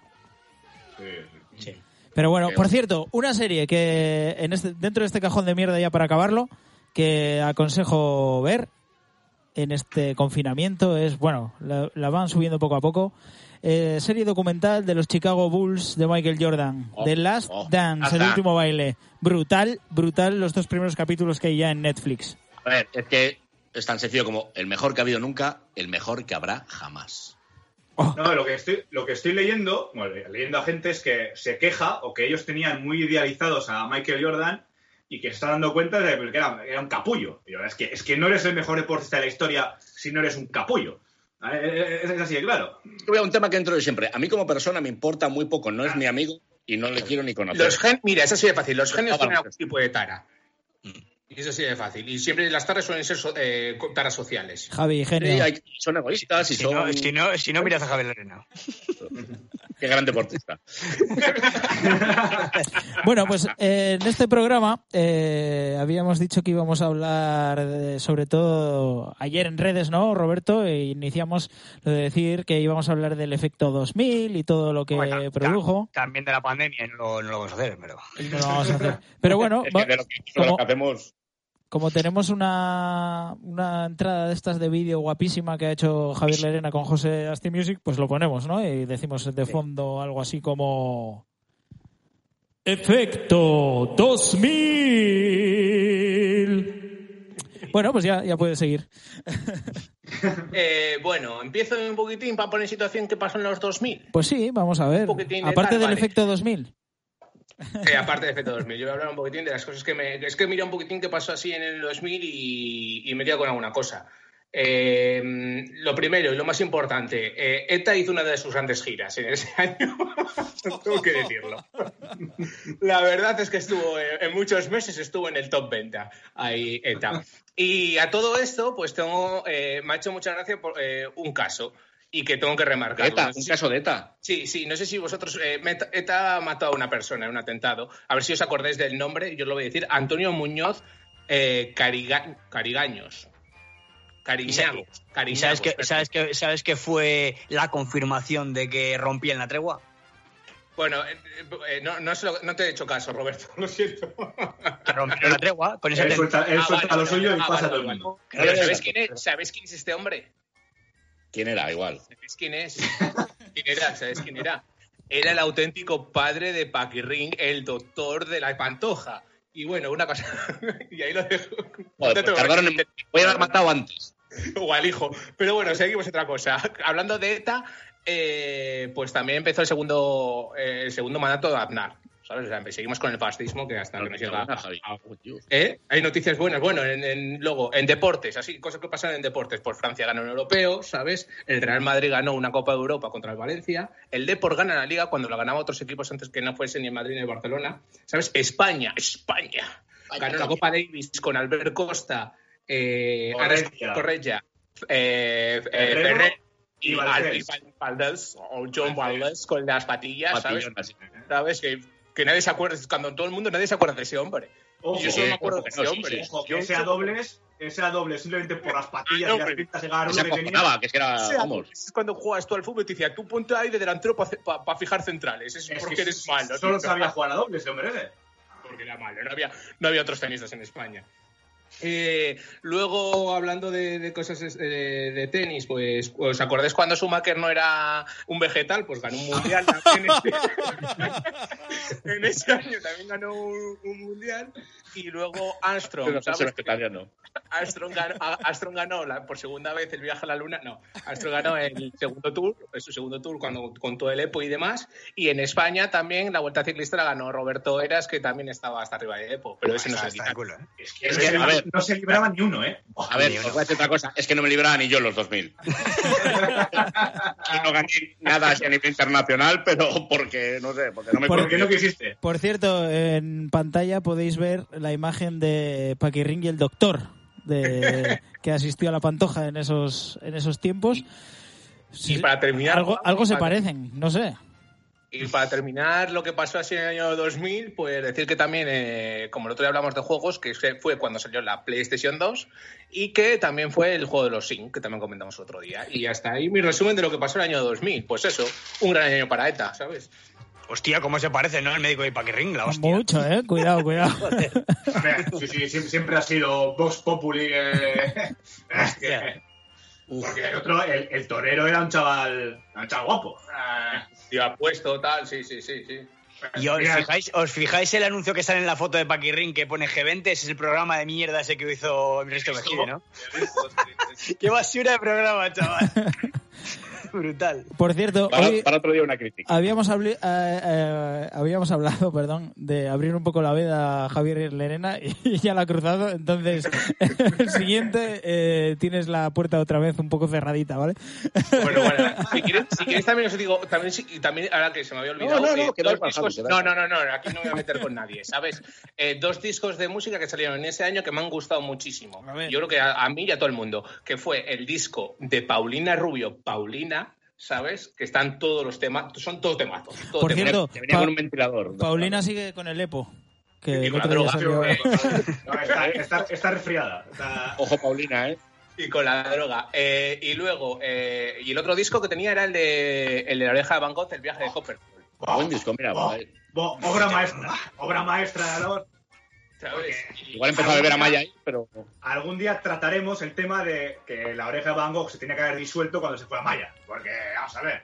Sí. Pero bueno, por cierto, una serie que en este, dentro de este cajón de mierda ya para acabarlo, que aconsejo ver, en este confinamiento es, bueno, la, la van subiendo poco a poco. Eh, serie documental de los Chicago Bulls de Michael Jordan, Oh, The Last oh, Dance, el último baile. Brutal, brutal los dos primeros capítulos que hay ya en Netflix. A ver, es que es tan sencillo como el mejor que ha habido nunca, el mejor que habrá jamás. No, lo que estoy, lo que estoy leyendo, bueno, leyendo a gente es que se queja o que ellos tenían muy idealizados a Michael Jordan y que se está dando cuenta de que era, era un capullo. Y yo, es, que, es que no eres el mejor deportista de la historia si no eres un capullo. Eh, Es, es así de claro. Voy a un tema que entro de siempre. A mí como persona me importa muy poco, no es mi amigo y no le quiero ni conocer. Los gen, mira, es así de fácil. Los genios Ah, tienen algún tipo de tara. Y eso sí de fácil. Y siempre las taras suelen ser so- eh, taras sociales. Javi, Sí, genio. hay- son egoístas y Si son... no, si, no, si no, miras a Javier Lorena. Qué gran deportista. Bueno, pues eh, en este programa eh, habíamos dicho que íbamos a hablar de- sobre todo ayer en redes, ¿no, Roberto? E iniciamos lo de decir que íbamos a hablar del efecto 2000 y todo lo que ta- produjo. ta- También de la pandemia no lo, no lo vamos a hacer, pero. No lo vamos a hacer. Pero bueno, Es que de lo que, de como- lo que hacemos... como tenemos una, una entrada de estas de vídeo guapísima que ha hecho Javier Lerena con José Asti Music, pues lo ponemos, ¿no? Y decimos de fondo algo así como... Efecto 2000. Bueno, pues ya, ya puedes seguir. Eh, bueno, empiezo un poquitín para poner en situación qué pasó en los 2000. Pues sí, vamos a ver. Un poquitín de Aparte tal, del vale. efecto 2000. Eh, aparte de efecto 2000, yo voy a hablar un poquitín de las cosas que me. Es que mira un poquitín qué pasó así en el 2000 y, me quedo con alguna cosa. Eh, lo primero y lo más importante, eh, ETA hizo una de sus grandes giras en ese año. Tengo que decirlo. La verdad es que estuvo, eh, en muchos meses estuvo en el top 20 ahí ETA. Y a todo esto, pues tengo, eh, me ha hecho mucha gracia por, un caso y que tengo que remarcar. ETA, un caso de ETA. Sí, sí, no sé si vosotros. Eh, ETA mató a una persona en un atentado. A ver si os acordáis del nombre, yo os lo voy a decir. Antonio Muñoz eh, Cariga- Carigaños. Cariñago. ¿Y Cariñago, sabes que, perdón. sabes, que, sabes que fue la confirmación de que rompían la tregua? Bueno, eh, eh, no, no, se lo- no te he hecho caso, Roberto, lo siento. Que rompieron la tregua con ese Él suelta, él Ah, suelta vale, lo suyo vale, y ah, pasa a vale, todo el vale. mundo. Pero ¿sabéis quién, es, ¿Sabéis quién es este hombre? ¿Quién era? Igual. ¿Sabéis quién es? ¿Quién era? ¿Sabéis quién era? Era el auténtico padre de Paquirrín, el doctor de la Pantoja. Y bueno, una cosa. y ahí lo dejo. Joder, pues en... Voy a haber matado antes. o al hijo. Pero bueno, seguimos otra cosa. Hablando de ETA, eh, pues también empezó el segundo, eh, el segundo mandato de Aznar. ¿Sabes? O sea, seguimos con el fascismo que hasta que nos llega. Buena. ¿Eh? Hay noticias buenas. Bueno, en, en- luego, en deportes, así, cosas que pasan en deportes. Pues Francia ganó un europeo, ¿sabes? El Real Madrid ganó una Copa de Europa contra el Valencia. El Depor gana la Liga cuando lo ganaba otros equipos antes que no fuese ni el Madrid ni el Barcelona. ¿Sabes? España, España. Ganó la Copa Davis con Albert Costa, eh, Ares Correia. Correia, eh, eh, y, y Valdés. o John Valdés con las patillas, ¿sabes? Así. ¿Sabes? Que, que nadie se acuerda, cuando todo el mundo nadie se acuerda de ese hombre. Ojo, Y yo solo me eh, acuerdo ojo de que no, ese sí, hombre. sí, ojo, que Yo- ese a dobles, ese a dobles simplemente por las patillas Ah, y las pintas de garro Se que tenía. que es que era... O sea, Vamos. Es cuando juegas tú al fútbol y te decía, tú ponte ahí de delantero para fijar centrales. Es, Es porque que eres malo. Solo tío. sabía jugar a dobles, ese hombre ese. porque era malo, no había, no había otros tenistas en España. Eh, luego, hablando de, de cosas eh, de, tenis, pues, ¿os acordáis cuando Schumacher no era un vegetal? Pues ganó un mundial también. en ese año también ganó un, un mundial. Y luego Armstrong, ¿sabes? Armstrong ganó, Armstrong ganó la- por segunda vez el viaje a la luna. No, Armstrong ganó el segundo tour, su segundo tour cuando contó el EPO y demás. Y en España también la vuelta ciclista la ganó Roberto Eras, que también estaba hasta arriba de EPO. Pero ese no se quita. ¿eh? Es que, Es que, a ver. No se libraba ni uno, ¿eh? A ver, os voy a decir otra cosa. Es que no me libraba ni yo los 2000. y no gané nada así a nivel internacional, pero porque, no sé, porque no me Por- ¿Por qué no quisiste? Por cierto, en pantalla podéis ver la imagen de Paquirrín y el doctor de, que asistió a la Pantoja en esos, en esos tiempos. Y para terminar, algo, algo se parecen, no sé. Y para terminar lo que pasó así en el año 2000, pues decir que también, eh, como el otro día hablamos de juegos, que se- fue cuando salió la PlayStation 2 y que también fue el juego de los Sim, que también comentamos otro día. Y hasta ahí mi resumen de lo que pasó en el año 2000. Pues eso, un gran año para ETA, ¿sabes? Hostia, ¿cómo se parece, no? El médico de Paquirring, la hostia. Mucho, ¿eh? Cuidado, cuidado. Joder. Sí, sí, siempre, siempre ha sido Vox Populi. eh, porque el otro, el, el torero era un chaval, un chaval guapo. Ah, Tío, apuesto, tal, sí, sí, sí, sí. Y os fijáis, os fijáis el anuncio que sale en la foto de Paquirring que pone G20, ese es el programa de mierda ese que hizo Ernesto Mejide, ¿no? Qué basura de programa, chaval. Brutal. Por cierto, Para, hoy para otro día una crítica. habíamos, eh, eh, habíamos hablado perdón, de abrir un poco la veda a Javier Lerena y ya la ha cruzado. Entonces, el siguiente eh, tienes la puerta otra vez un poco cerradita, ¿vale? Bueno, bueno, si queréis, si queréis también os digo, también, si- y también ahora que se me había olvidado, No, no, no, eh, que dos discos, no, no, no, no, aquí no me voy a meter con nadie, ¿sabes? Eh, dos discos de música que salieron en ese año que me han gustado muchísimo. Yo creo que a, a mí y a todo el mundo, que fue el disco de Paulina Rubio, Paulina, ¿sabes? Que están todos los temas, son todos temazos. todo Por temazo. cierto, venía Pa- con un ventilador. Paulina sigue con el EPO. Que Y el droga. salió- no, está, está, está resfriada. Está- Ojo, Paulina, ¿eh? Y con la droga. Eh, y luego, eh, y el otro disco que tenía era el de, el de la oreja de Van Gogh, el viaje de Copperfield. Buen disco, mira. Oh, bo- obra maestra. Obra maestra de los. ¿Sabes? Igual empezó a beber a Maya ahí, pero. Algún día trataremos el tema de que la oreja de Van Gogh se tenía que haber disuelto cuando se fue a Maya. Porque, vamos a ver.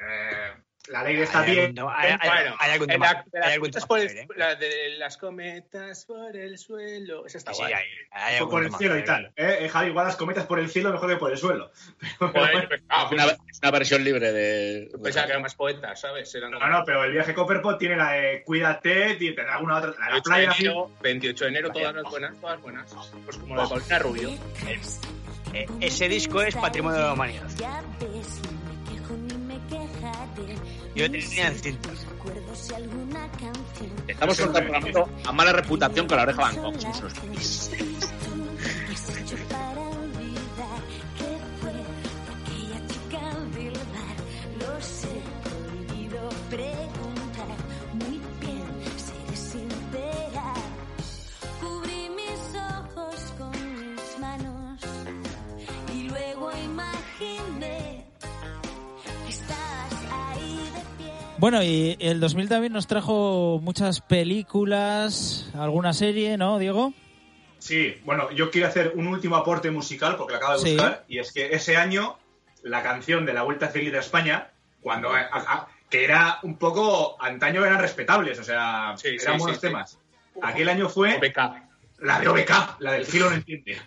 eh, la ley está Hay bien. hay- hay- Bueno, hay algún tema- de las, cometas por el- ¿eh? la de las cometas por el suelo. Esa está Sí, guay. hay- hay por el tema cielo y tal. ¿eh? Eh, Javi, igual las cometas por el cielo mejor que por el suelo. Pero- pues, ah, Es una, es una versión libre de. Pensaba que eran más poetas, ¿sabes? Eran No, no, pero el viaje Copperpot tiene la de cuídate, tiene alguna otra. La de la 28 de playa. así. enero, 28 de enero, todas las buenas, todas buenas. Pues como la de Paulina Rubio. Eh, ese disco es patrimonio de la humanidad. Yo tenía canción Estamos contemplando a mala reputación con la oreja Van Gogh. Bueno, y el 2000 también nos trajo muchas películas, alguna serie, ¿no, Diego? Sí, bueno, yo quiero hacer un último aporte musical porque lo acabo de Sí. buscar. Y es que ese año, la canción de la Vuelta Feliz de España, cuando a- a- que era un poco. Antaño eran respetables, o sea, Sí, eran sí, buenos sí. temas. Aquel año fue. La de OBK, la del cielo no entiende.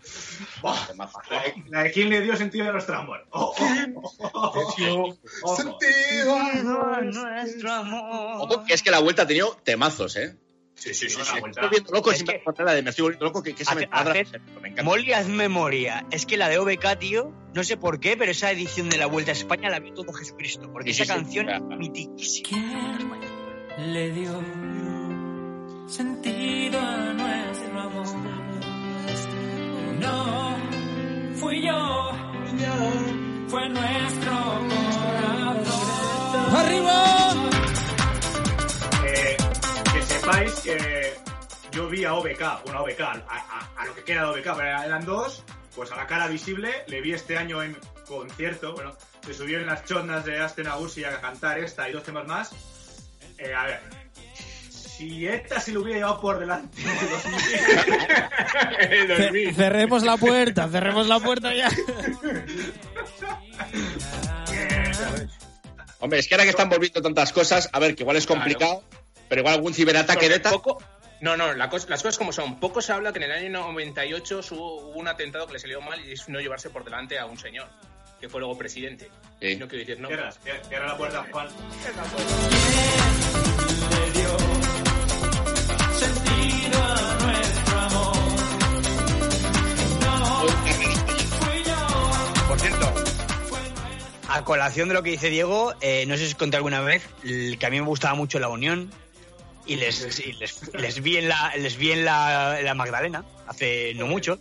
La, de, quién le dio sentido a nuestro amor. Oh, oh, oh, oh, oh, oh. nuestro amor. Ojo, que es que la vuelta ha tenido temazos, ¿eh? Sí, sí, sí. Sí. Me estoy volviendo loco Es y que- me encontré la de me estoy volviendo loco que, que se me Hace- Me encanta. Molly, haz memoria. Es que la de OBK, tío, no sé por qué, pero esa edición de la Vuelta a España la vio todo Jesucristo. Porque Sí, esa sí, sí. canción es mitiquísima. ¿Quién le dio sentido a? No, fui yo, fue nuestro corazón. ¡Arriba! Eh, que sepáis que yo vi a OBK, una OBK, a, a- a lo que queda de OBK, pero eran dos, pues a la cara visible, le vi este año en concierto, bueno, se subió en las chondas de Asten Agusi a cantar esta y dos temas más. Eh, a ver, si esta se lo hubiera llevado por delante de 2000, Ce- cerremos la puerta, cerremos la puerta ya. Hombre, es que ahora que están volviendo tantas cosas, a ver, que igual es complicado, pero igual algún ciberataque de tal. Poco, no, no, la las cosas como son. Poco se habla que en el año 98 hubo, hubo un atentado que le salió mal y es no llevarse por delante a un señor, que fue luego presidente. Sí. No quiero decir no. cierra, cierra la puerta, Juan. Le dio sentido a colación de lo que dice Diego, eh, no sé si os conté alguna vez el que a mí me gustaba mucho la Unión y les, y les, les vi en la les vi en la, en la Magdalena hace no mucho.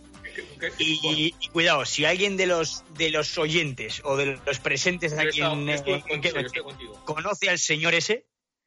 ¿Qué- Y, y cuidado, si alguien de los de los oyentes o de los presentes aquí en, en- conoce al señor ese,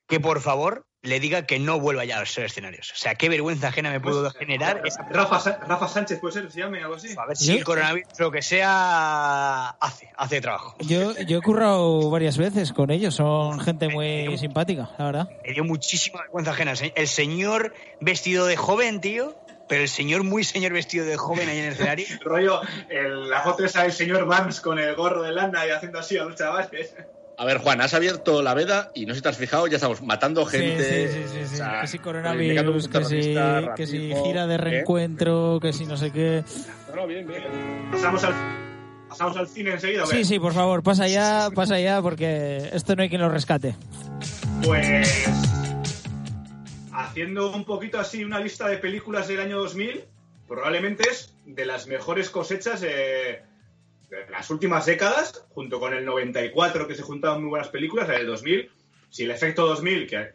que por favor le diga que no vuelva ya a los escenarios. O sea, qué vergüenza ajena me pudo Pues, generar esa Rafa, Rafa Sánchez puede ser, se llame algo así. A ver si el coronavirus lo que sea hace, hace trabajo. Yo, yo he currado varias veces con ellos, son gente muy simpática, la verdad. Me dio muchísima vergüenza ajena. El señor vestido de joven, tío, pero el señor muy señor vestido de joven ahí en el escenario. Rollo, el- la foto esa del señor Vance con el gorro de lana y haciendo así a los chavales. A ver, Juan, has abierto la veda y no sé si te has fijado, ya estamos matando Sí, gente. sí, sí, sí, sí. o sea, que si coronavirus, que si, que gira de ¿eh? reencuentro, que si no sé qué. No, no, bien, bien. Pasamos al, pasamos al cine enseguida. ¿o qué? Sí, sí, por favor, pasa ya, pasa ya, porque esto no hay quien lo rescate. Pues haciendo un poquito así una lista de películas del año 2000, probablemente es de las mejores cosechas de, las últimas décadas, junto con el 94 que se juntaban muy buenas películas, el 2000, si el efecto 2000, que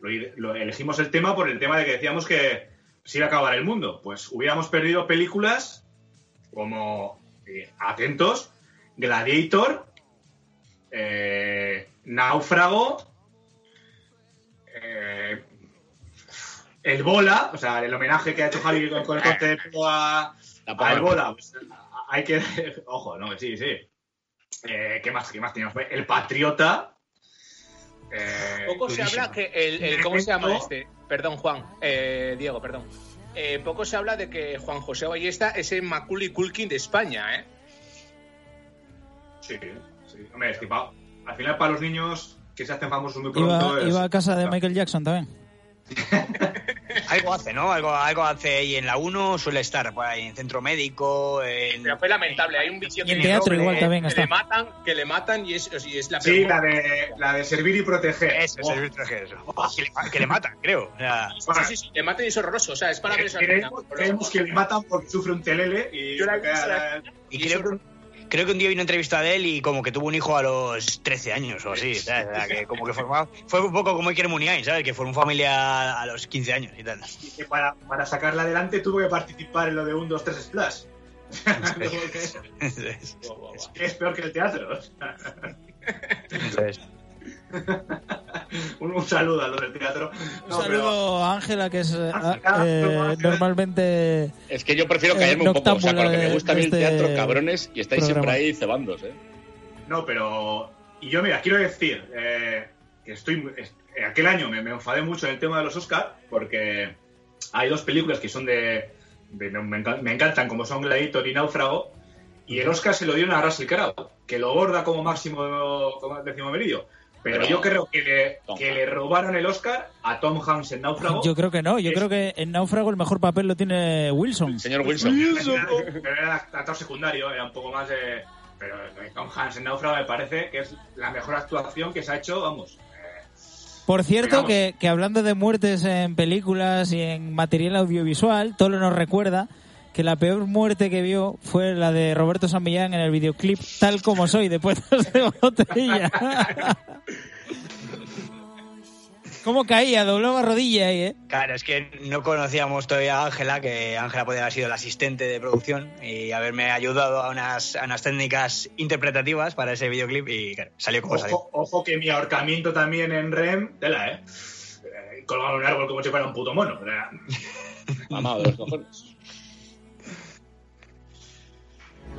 lo, lo elegimos el tema por el tema de que decíamos que se iba a acabar el mundo, pues hubiéramos perdido películas como, eh, atentos, Gladiator, eh, Náufrago, eh, el Bola, o sea, el homenaje que ha hecho Javi con, con el pelo a, el Bola. pues, hay que. Ojo, no, sí, sí. Eh, ¿Qué más? ¿Qué más teníamos? El Patriota. eh, Poco se habla que el, el- ¿cómo se llama este? Perdón, Juan, eh, Diego, perdón. Eh, poco se habla de que Juan José Ballesta es el Macaulay Culkin de España, ¿eh? Sí, sí. Hombre, es que pa- al final para los niños que se hacen famosos muy pronto. Iba, es- iba a casa de Michael Jackson también. Algo hace, ¿no? Algo, algo hace y en la 1 suele estar por ahí en centro médico, en... Pero fue lamentable. Hay un vídeo Y en que, teatro le- igual también que está. le matan, que le matan y es, y es la Sí, la de, la de servir y proteger. Ese es el traje eso. Oh, que, le, que le matan, creo. O sea, Sí, sí, sí, le matan y es horroroso. O sea, es para ver esa escena. Creemos, creemos que le matan porque sufre un telele y Yo la que- y creo que, creo que un día vi una entrevista de él y como que tuvo un hijo a los 13 años o así. ¿sabes? O sea, que como que formaba, fue un poco como Iker Muniain, ¿sabes? Que formó familia a los 15 años y tal. que para, para sacarla adelante tuvo que participar en lo de un 2 3 Splash. Es, es peor que el teatro. un, un saludo a los del teatro. Un No, saludo a Ángela, que es eh, Ángela, eh, Ángela. normalmente. Es que yo prefiero Eh, callarme un poco. O sea, con lo que me gusta a mí el este teatro, cabrones, y estáis programa. siempre ahí cebándose. ¿eh? No, pero. Y yo, mira, quiero decir eh, que estoy. aquel año me, me enfadé mucho en el tema de los Oscars porque hay dos películas que son de. de- me, encan- me encantan, como son Gladiator y Náufrago. Y el Oscar se lo dieron a Russell Crowe, que lo borda como máximo como décimo meridio. Pero, Pero- yo creo que le, que le robaron el Oscar a Tom Hanks en Náufrago. Yo creo que no, yo Es- creo que en Náufrago el mejor papel lo tiene Wilson. Señor Wilson. Pero era actor secundario, era un poco más de. Pero Tom Hanks en Náufrago me parece que es la mejor actuación que se ha hecho, vamos. Por cierto, que, que hablando de muertes en películas y en material audiovisual, Tolo nos recuerda que la peor muerte que vio fue la de Roberto San Millán en el videoclip Tal como soy, de Puertos de Botella. ¿Cómo caía? Doblaba rodilla ahí, ¿eh? Claro, es que no conocíamos todavía a Ángela, que Ángela podía haber sido la asistente de producción y haberme ayudado a unas, a unas técnicas interpretativas para ese videoclip y claro, salió como salió. Ojo, ojo que mi ahorcamiento también en REM, tela, ¿eh? Eh, Colgado en un árbol como si fuera un puto mono. Mamado de los cojones.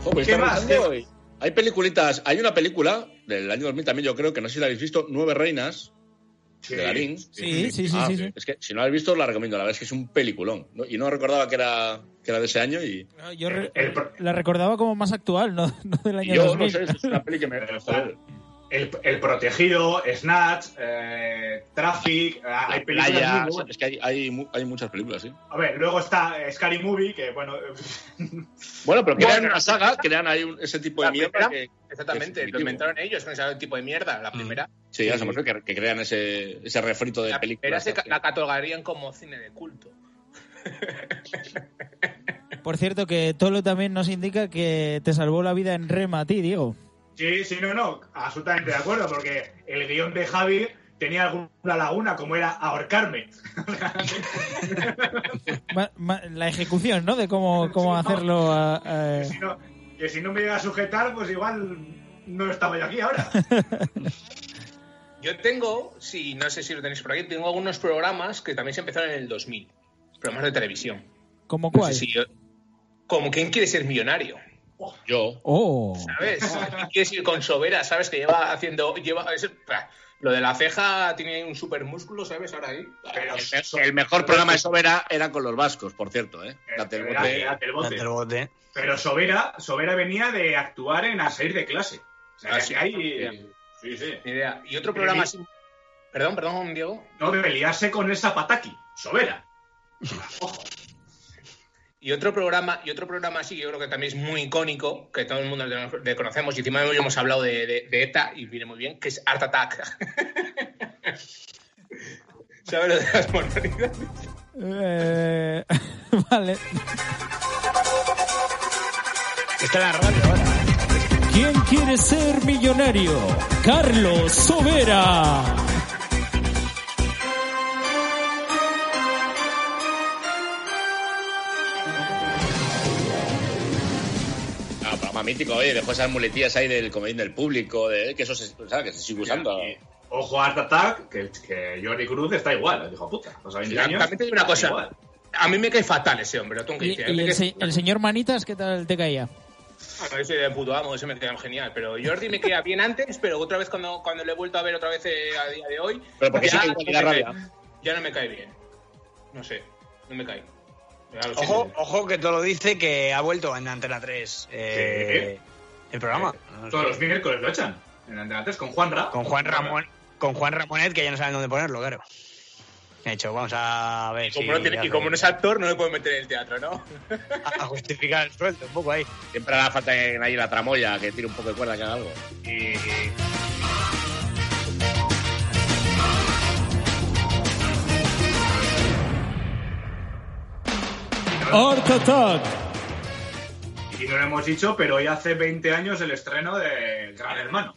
Pues ¿Qué más? pensando ¿Qué y- Hay peliculitas. Hay una película del año 2000 también, yo creo que no sé si la habéis visto, Nueve Reinas, sí. de Darín. Sí, sí, sí, Ah, sí, sí. Es que si no la habéis visto, la recomiendo. La verdad es que es un peliculón. ¿no? Y no recordaba que era, que era de ese año y, Yo re- El pro- la recordaba como más actual, no, no del año yo 2000. no sé, es una peli que me. Joder, El, el protegido, Snatch, eh, Traffic, eh, hay la películas playa, muy buenas. es que hay, hay, mu- hay muchas películas, sí. A ver, luego está eh, Scary Movie, que bueno. Bueno, pero crean Bueno. una saga, crean ahí un- ese tipo de mierda primera, que, Exactamente, lo inventaron ellos con ese tipo de mierda. La primera, sí, ya sabemos que, que crean ese, ese refrito de la películas. se la catalogarían como cine de culto. Por cierto, que Tolo también nos indica que te salvó la vida en Rema a ti, Diego. Sí, sí, no, no, absolutamente de acuerdo, porque el guion de Javi tenía alguna laguna, como era ahorcarme. La ejecución, ¿no? De cómo, cómo hacerlo. a- a- que, si no, que si no me llega a sujetar, pues igual no estaba yo aquí ahora. Yo tengo, sí, no sé si lo tenéis por aquí, tengo algunos programas que también se empezaron en el 2000. Programas de televisión. ¿Cómo No cuál? sé si yo- como ¿Quién quiere ser millonario? Yo. Oh. ¿Sabes? ¿Quién quiere ir con Sobera? ¿Sabes? Que lleva haciendo... Lleva, es- lo de la ceja tiene un super músculo, ¿sabes? Ahora ahí. Pero El, me- el mejor programa de Sobera era con los vascos, por cierto, ¿eh? Date el Era- bote. era del bote. Date el bote. Pero Sobera, Sobera venía de actuar en A salir de clase. O sea, Ah, que sí. hay... Sí, sí. Idea. Y otro programa Sí. así... Perdón, perdón, Diego. No debe liarse con el Zapataki. Sobera. Ojo. Y otro programa, y otro programa así, que yo creo que también es muy icónico, que todo el mundo le, conocemos, y encima hoy hemos hablado de, de- de ETA, y viene muy bien, que es Art Attack. ¿Sabes lo de las monolitas? Eh, vale. Está en la radio ahora. ¿Quién quiere ser millonario? Carlos Sobera. Programa mítico, oye, dejó esas muletillas ahí del comedín del público, de, que eso se, ¿sabes? que se sigue usando. Y, Ojo a Art Attack, que, que Jordi Cruz está igual. Dijo, puta, a 20 Sí, años. también te digo una cosa. igual. A mí me cae fatal ese hombre, lo tengo que Y, decir. A y mí el, se- señor Manitas, ¿qué tal te caía? Ah, no, yo soy de puto amo, ese me queda genial. Pero Jordi me queda bien antes, pero otra vez cuando, cuando le he vuelto a ver otra vez eh, a día de hoy, Pero porque ya, sí que no me rabia. cae- ya no me cae bien. No sé, no me cae. Ojo, ojo que todo lo dice que ha vuelto en Antena 3 eh, el programa. No sé. Todos los miércoles lo echan. En Antena 3 con Juanra. Con Juan Ramón, con Juan Ramonet, que ya no saben dónde ponerlo, claro. De hecho, vamos a ver Y como, si no tiene- y hace- como no es actor, no le pueden meter en el teatro, ¿no? a justificar el sueldo, un poco ahí. Siempre hará falta en ahí la tramoya, que tire un poco de cuerda, que haga algo. Y, Art Attack. y no lo hemos dicho, pero hoy hace 20 años el estreno de Gran Hermano.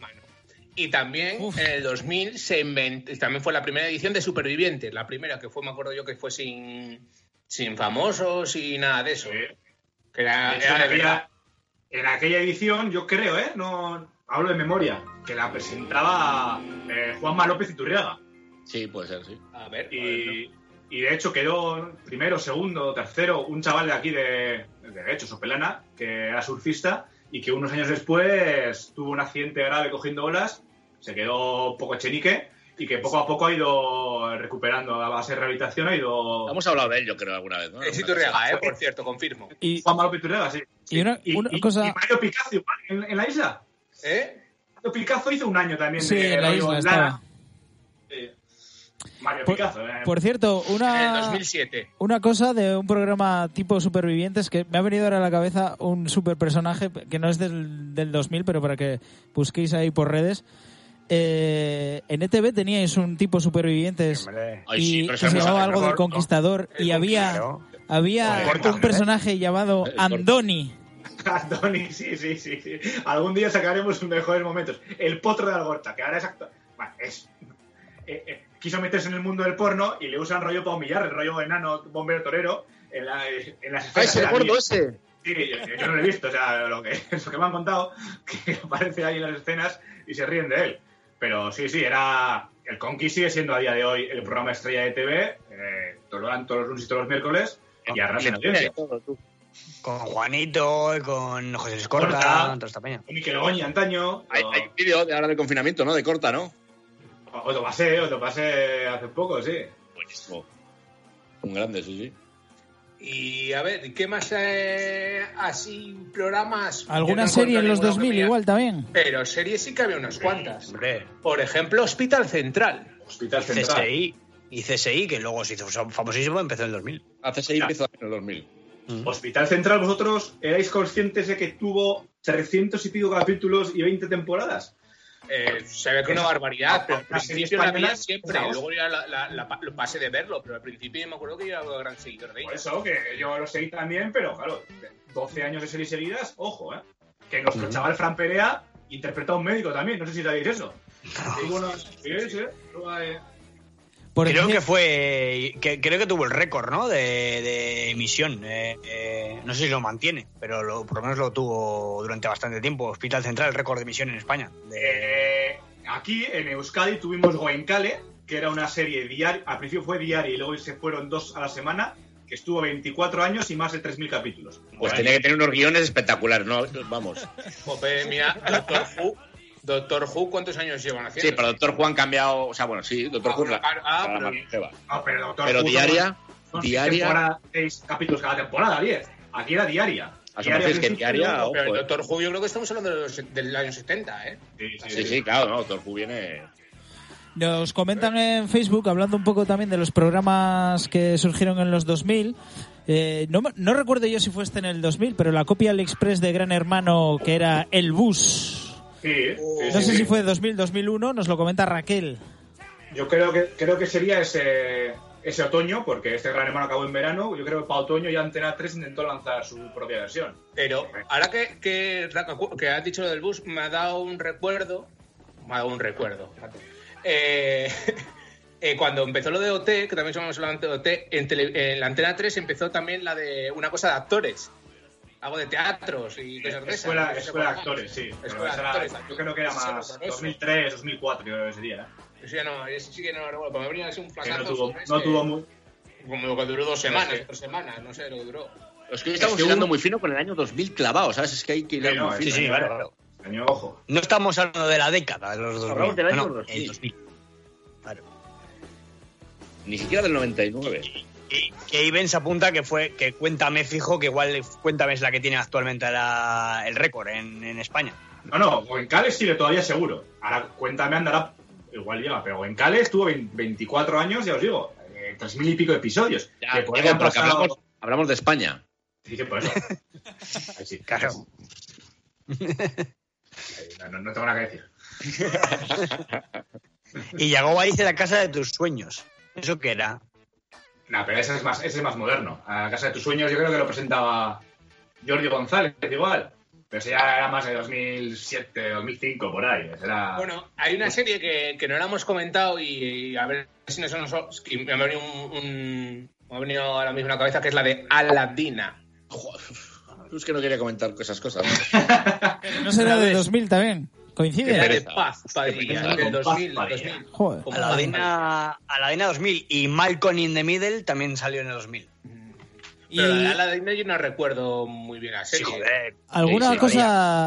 Y también Uf. en el 2000 se inventó, también fue la primera edición de Supervivientes, la primera que fue, me acuerdo yo, que fue sin, sin famosos y nada de eso. Sí. Que era, De hecho, era en, aquella, verdad. en aquella edición, yo creo, ¿eh? No hablo de memoria, que la presentaba eh, Juanma López Iturriaga. Sí, puede ser, sí. A ver, a ver, Y, y de hecho quedó primero, segundo, tercero, un chaval de aquí de, de hecho, Sopelana, que era surfista y que unos años después tuvo un accidente grave cogiendo olas, se quedó un poco chenique y que poco a poco ha ido recuperando a base de rehabilitación, ha ido... Hemos hablado de él, yo creo, alguna vez, ¿no? ¿no? Es Iturriaga, eh, por cierto, confirmo. Y, Juanma López Iturriaga, sí. y una, una y- cosa. y Mario Picasso igual, en, en la isla. ¿Eh? Mario Picasso hizo un año también Sí, de en la isla. Mario Por, Picasso, eh. por cierto, En el una, 2007. una cosa de un programa tipo Supervivientes que me ha venido ahora a la cabeza un super personaje que no es del, del 2000, pero para que busquéis ahí por redes. Eh, en ETV teníais un tipo Supervivientes y sí, que se llamaba algo del ¿no? Conquistador El y había, había un ¿eh? personaje llamado. Andoni. Antoni, sí, sí, sí, sí. Algún día sacaremos un mejores momentos. El potro de Algorta, que ahora es actor. Bueno, es. eh, eh, quiso meterse en el mundo del porno y le usan rollo para humillar, el rollo enano bombero torero en, la- en las ¡Ah, escenas. ese de la gordo ese! Sí, yo, yo no lo he visto, o sea, lo que, lo que me han contado, que aparece ahí en las escenas y se ríen de él. Pero sí, sí, era. El Conqui sigue siendo a día de hoy el programa estrella de TV, eh, todos lo dan todos los lunes y todos los miércoles, y arrasa en audiencia. Con Juanito, con José Escorta, Corta. Con Miquel Ogoñi antaño. Hay, hay un vídeo de ahora del confinamiento, ¿no? De corta, ¿no? O te pasé, o pasé hace poco, sí. Buenísimo. Un grande, sí, sí. Y a ver, ¿qué más eh, así programas? ¿Alguna no serie en los ninguno 2000 que me- igual también? Pero series sí que había unas cuantas. Hombre, Por ejemplo, Hospital Central. Hospital Central. CSI. Y CSI, que luego se hizo famosísimo, empezó en el 2000. Hace seis empezó en el 2000. Hospital Central, ¿vosotros erais conscientes de que tuvo 300 y pico capítulos y 20 temporadas? Eh, se ve que una barbaridad, pero al principio la veía siempre. Luego ya la, la- la- lo pasé de verlo, pero al principio yo me acuerdo que yo era gran seguidor de ella. Por eso, que yo lo seguí también, pero claro, 12 años de series seguidas, ojo, ¿eh? Que nuestro chaval Fran Perea interpreta a un médico también, no sé si sabéis eso. Bueno, sí, creo que fue. Que, creo que tuvo el récord, ¿no? De, de emisión. Eh, eh, no sé si lo mantiene, pero lo- por lo menos lo tuvo durante bastante tiempo. Hospital Central, el récord de emisión en España. De- eh, aquí en Euskadi tuvimos Goenkale, que era una serie diaria, al principio fue diaria y luego se fueron dos a la semana, que estuvo 24 años y más de 3.000 capítulos. Pues tenía que tener unos guiones espectaculares, ¿no? Vamos. Jope, mira, Doctor Who. Doctor Who, ¿cuántos años llevan haciendo? Sí, pero Doctor Juan ha cambiado. O sea, bueno, sí, Doctor Ah, Who. la- ah, la pero- Doctor Pero Who diaria, son diaria. seis capítulos cada temporada, 10. Aquí era diaria. A eso me Diaria que diaria, Pero el eh. Doctor Who yo creo que estamos hablando de los- del año 70, ¿eh? Sí, sí, Sí, sí, claro, no, Doctor Who viene. Nos comentan en Facebook, hablando un poco también de los programas que surgieron en los 2000. eh, no, recuerdo yo si fue este en el 2000, pero la copia AliExpress de Gran Hermano, que era El Bus. Sí, sí, No sí, sé sí. si fue 2000, 2001, nos lo comenta Raquel. Yo creo que creo que sería ese ese otoño, porque este gran hermano acabó en verano. Yo creo que para otoño ya Antena 3 intentó lanzar su propia versión. Pero ahora que, que, que has dicho lo del bus, me ha dado un recuerdo. Me ha dado un recuerdo. Eh, eh, cuando empezó lo de OT, que también somos de OT, en, tele- en la antena 3 empezó también la de una cosa de actores. Algo de teatros y cosas de esas. Escuela, de actores, sí. Escuela de era- actores. yo creo que era era más horroroso. 2003, 2004, creo que sería. ¿eh? Eso ya no, eso sí que no lo recuerdo. porque Me venía así un Que flacazo. no tuvo, no este- tuvo muy... Como que duró dos semanas, Sí. tres semanas, no sé lo que duró. Es que estamos Es que hubo- muy fino con el año 2000 clavado, ¿sabes? Es que hay que hilar Sí, no, muy Sí, fino. sí, claro, claro. Año, ojo. No estamos hablando de la década de los 2000. Hablamos del año no, no, 2000. el 2000. Claro. Ni siquiera del 99. Y que Iben se apunta que fue que Cuéntame fijo que igual Cuéntame es la que tiene actualmente la- el récord en, en España. No, no, en Cales sigue todavía seguro. Ahora, cuéntame, andará. Igual llega, pero en Cales tuvo 20 24 años, ya os digo. eh, Tres mil y pico episodios. Ya, que que pasado- hablamos, hablamos de España. Sí, sí, por eso. Ahí sí. Claro. Ahí, No, tengo nada que decir. Y Yagoba dice la casa de tus sueños. ¿Eso qué era? No, pero ese es más, ese es más moderno. A la Casa de tus Sueños yo creo que lo presentaba Jordi González, igual. Pero ese ya era más de 2007, 2005, por ahí. Era... Bueno, hay una serie que, que no la hemos comentado y, y a ver si nos, nos que me ha venido un, un- me ha venido ahora mismo a la cabeza que es la de Aladina. Es que no quería comentar esas cosas. No será de 2000 también. ¿Coincide? Era de. Paz, Padilla, pereza. del Con 2000, Paz Padilla. 2000. Joder. Aladina, Aladina 2000 y Malcolm in the Middle también salió en el 2000. Pero la Y de Aladina yo no recuerdo muy bien la Sí, joder. alguna Sí, sí, cosa...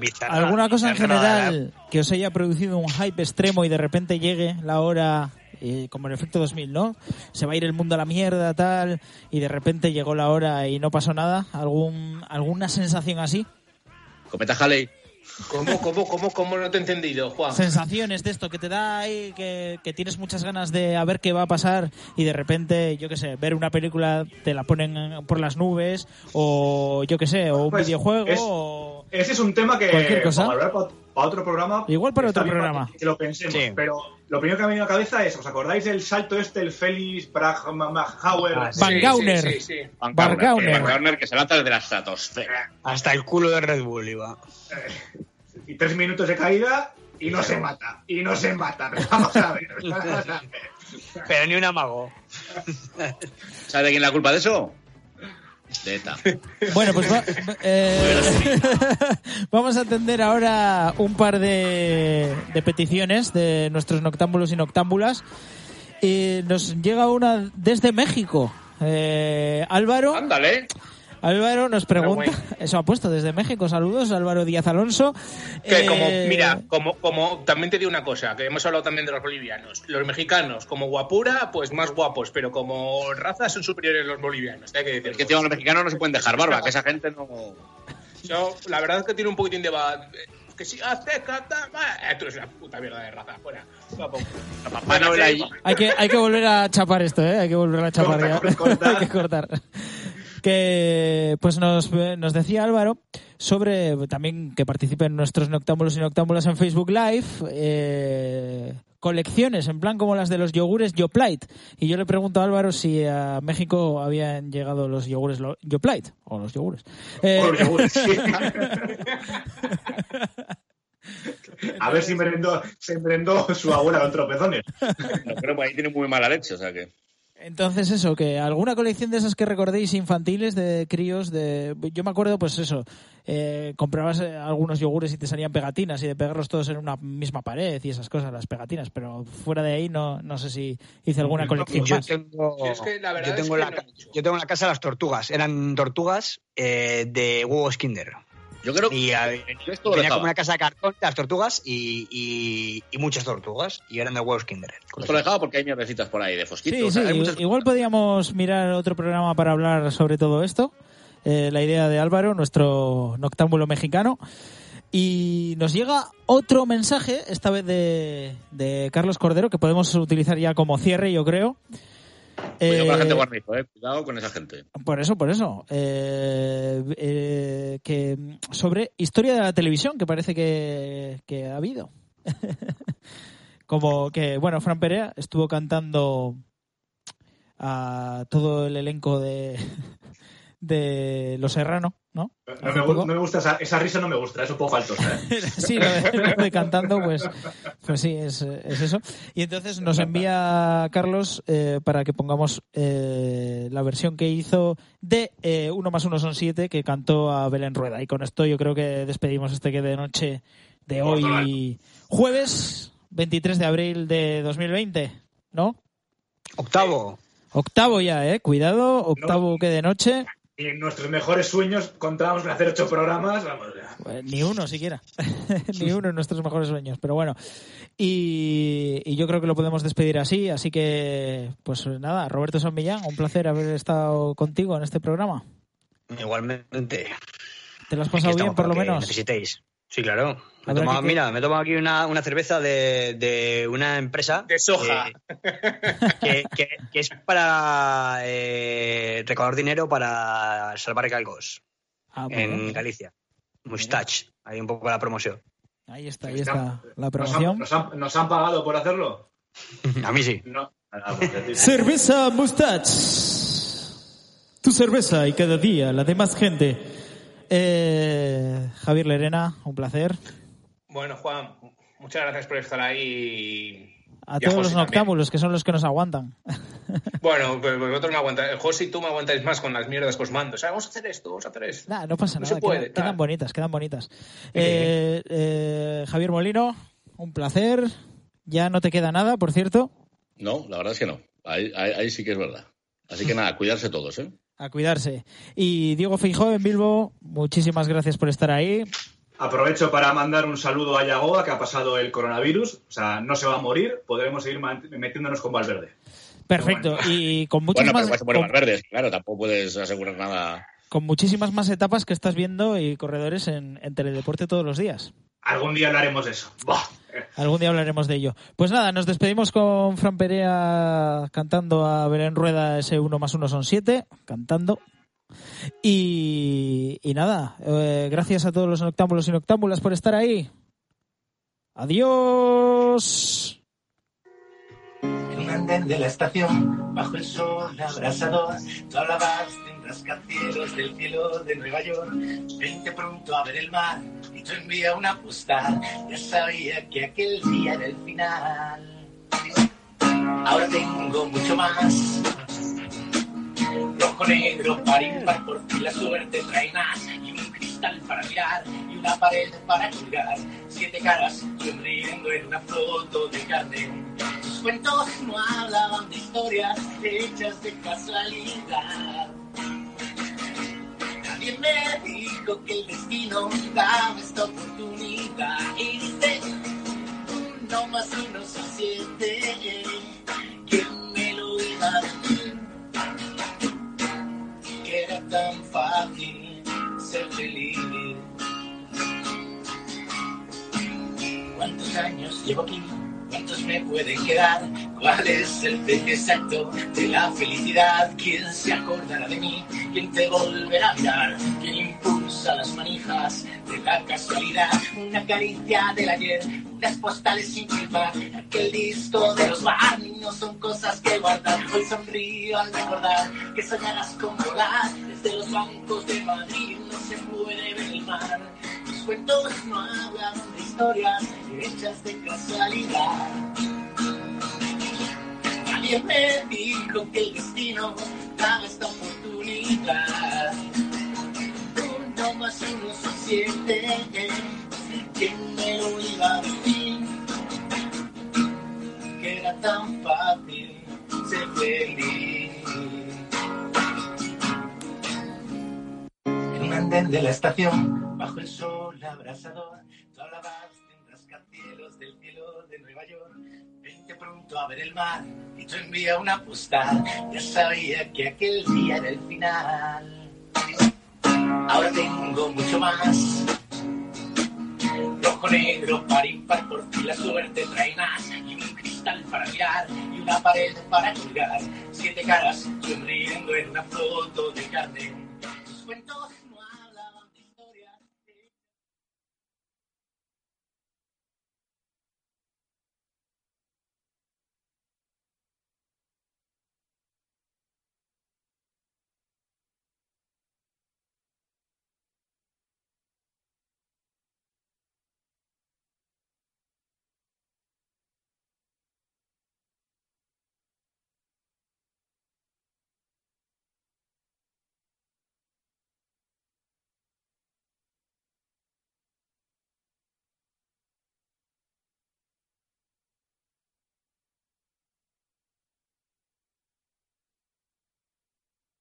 Bizarra. ¿Alguna cosa en general que os haya producido un hype extremo y de repente llegue la hora, eh, como en el efecto 2000, ¿no? Se va a ir el mundo a la mierda, tal, y de repente llegó la hora y no pasó nada. ¿Algún, ¿Alguna sensación así? Cometa Halley. ¿Cómo, cómo, cómo, cómo no te he entendido, Juan? Sensaciones de esto que te da ahí, que, que tienes muchas ganas de a ver qué va a pasar y de repente, yo qué sé, ver una película te la ponen por las nubes o yo qué sé, o un Pues, videojuego es- o... Ese es un tema que Cualquier cosa. para para, otro programa. Igual para otro programa. Que lo pensemos. Sí. Pero lo primero que me ha venido a la cabeza es, ¿os acordáis del salto este, el Félix Brahmauer? Ah, sí. Van Gauner. Sí, sí. Van Van Gauner, Gauner. Van Gauner, que se lanza desde la estratosfera. Hasta el culo de Red Bull iba. Y tres minutos de caída y no se mata. Y no se mata. Pero vamos a ver. vamos a ver. Pero ni un amago. ¿Sabe quién es la culpa de eso? De ETA. Bueno, pues va- eh, vamos a atender ahora un par de, de peticiones de nuestros noctámbulos y noctámbulas. Y nos llega una desde México. Eh, Álvaro, Ándale. Álvaro nos pregunta, bueno. eso ha puesto desde México, saludos, Álvaro Díaz Alonso. Que Eh, como, mira, como, como también te digo una cosa, que hemos hablado también de los bolivianos. Los mexicanos, como guapura, pues más guapos, pero como raza son superiores los bolivianos. Hay que decirlo. Es que encima los mexicanos no se pueden dejar barba, que esa gente no. Yo, la verdad es que tiene un poquitín de... Que si azteca, ta- ma- eh, tú eres una puta mierda de raza, fuera. Hay que, hay que volver a chapar esto, ¿eh? Hay que volver a chapar Corta, ya. corta, corta. hay que cortar. Que, pues nos, nos decía Álvaro sobre también que participe en nuestros noctámbulos y noctámbulas en Facebook Live, eh, colecciones, en plan como las de los yogures Yoplait. Y yo le pregunto a Álvaro si a México habían llegado los yogures lo- Yoplait, o los yogures. Eh, Por seguro, sí. A ver si merendó, se merendó su abuela con tropezones. No, pero ahí tiene muy mala leche, o sea que. Entonces eso, que alguna colección de esas que recordéis infantiles de críos, de yo me acuerdo pues eso, eh, comprabas eh, algunos yogures y te salían pegatinas y de pegarlos todos en una misma pared y esas cosas, las pegatinas, pero fuera de ahí no, no sé si hice alguna colección Yo más. tengo, Yo es que la verdad yo tengo es la que ca- no mucho. yo tengo en la casa las tortugas. Eran tortugas eh, de huevos Kinder. Yo creo Y a- que esto tenía dejaba. como una casa de cartón, las tortugas y, y- y muchas tortugas. Y eran de huevos Kinder. Esto lo dejaba porque hay mierdecitas por ahí de fosquitos. Sí, o sea, sí, hay muchas- igual podríamos mirar otro programa para hablar sobre todo esto. Eh, la idea de Álvaro, nuestro noctámbulo mexicano. Y nos llega otro mensaje, esta vez de, de Carlos Cordero, que podemos utilizar ya como cierre, yo creo. Cuidado con la Eh, gente guarnizo, eh. Cuidado con esa gente. por eso, por eso. Eh, eh, que sobre historia de la televisión, que parece que, que ha habido. Como que, bueno, Fran Perea estuvo cantando a todo el elenco de, de Los Serrano, ¿no? No me, no gusta esa, esa risa, no me gusta, es un poco faltosa. ¿eh? sí, lo de, lo de cantando, pues, pues sí, es, es eso. Y entonces nos envía Carlos eh, para que pongamos eh, la versión que hizo de eh, Uno más uno son siete, que cantó a Belén Rueda. Y con esto yo creo que despedimos este que de noche de hoy, jueves 23 de abril de 2020, ¿no? Octavo. Octavo ya, ¿eh? Cuidado, octavo que de noche. Y en nuestros mejores sueños contábamos con hacer ocho programas. Vamos. Eh, Ni uno siquiera. Ni uno en nuestros mejores sueños. Pero bueno. Y, y yo creo que lo podemos despedir así. Así que, pues nada, Roberto San Millán, un placer haber estado contigo en este programa. Igualmente. ¿Te lo has pasado bien, por lo que menos? Necesitéis. Sí, claro. Me tomado- que- Mira, me aquí una, una cerveza de, de una empresa. De soja. Que, que- que es para eh, recaudar dinero para salvar calgos Ah, en bien. Galicia. Mustache. Hay un poco la promoción. Ahí está, ahí está la ¿Nos han, promoción. nos han- nos han pagado por hacerlo? A mí sí. No. Ah, pues. Cerveza Mustache. Tu cerveza y cada día la de más gente. Eh, Javier Lerena, un placer. Bueno, Juan, muchas gracias por estar ahí. A Y todos los también. noctámbulos, que son los que nos aguantan. Bueno, pues vosotros me aguantáis. José y tú me aguantáis más con las mierdas que os mando. O sea, vamos a hacer esto, vamos a hacer esto. Nah, no pasa No nada, se puede, quedan, bonitas, quedan bonitas. Eh, eh, Javier Molino, un placer. Ya no te queda nada, por cierto. No, la verdad es que no. Ahí, ahí, ahí sí que es verdad. Así que nada, cuidarse todos, ¿eh? A cuidarse. Y Diego Feijó en Bilbo, muchísimas gracias por estar ahí. Aprovecho para mandar un saludo a Yagoa, que ha pasado el coronavirus. O sea, no se va a morir. Podremos seguir metiéndonos con Valverde. Perfecto. Y con muchas Bueno, pero más, vas a poner con, más verdes, claro, tampoco puedes asegurar nada. con muchísimas más etapas que estás viendo y corredores en, en Teledeporte todos los días. Algún día hablaremos de eso. Algún día hablaremos de ello. Pues nada, nos despedimos con Fran Perea cantando a Belén Rueda ese 1 más 1 son 7, cantando. Y, y nada, eh, gracias a todos los noctámbulos y noctámbulas por estar ahí. Adiós. En un andén de la estación, bajo el sol abrasador, tú hablabas de un rascacielos del cielo de Nueva York. Vente pronto a ver el mar y tú envía una postal. Ya sabía que aquel día era el final. Ahora tengo mucho más. Rojo, negro, par impar, por ti la suerte trae más. Y un cristal para mirar y una pared para colgar. Siete caras sonriendo en una foto de carne. Tus cuentos no hablaban de historias hechas de casualidad. Nadie me dijo que el destino daba esta oportunidad. Y dice, no más uno son siete. ¿Quién me lo iba a decir? Tan fácil ser feliz. ¿Cuántos años llevo aquí? ¿Cuántos me pueden quedar? ¿Cuál es el precio exacto de la felicidad? ¿Quién se acordará de mí? ¿Quién te volverá a mirar? ¿Quién casualidad? Una caricia del ayer, unas postales sin firmar, aquel disco de los bar, no son cosas que guardar. Hoy sonrío al recordar que soñarás con volar desde los bancos de Madrid, no se puede ver el mar. Tus cuentos no hablan de historias hechas de casualidad. Nadie me dijo que el destino daba esta oportunidad. Uno más uno siete. ¿Quién me lo iba a decir? Que era tan fácil ser feliz. En un andén de la estación, bajo el sol abrasador, tú hablabas de rascacielos del cielo de Nueva York. Vente pronto a ver el mar y tú envía una postal. Ya sabía que aquel día era el final. Ahora tengo mucho más. Rojo, negro, par impar, por fin la suerte trae más. Y un cristal para mirar y una pared para colgar. Siete caras sonriendo en una foto de carne.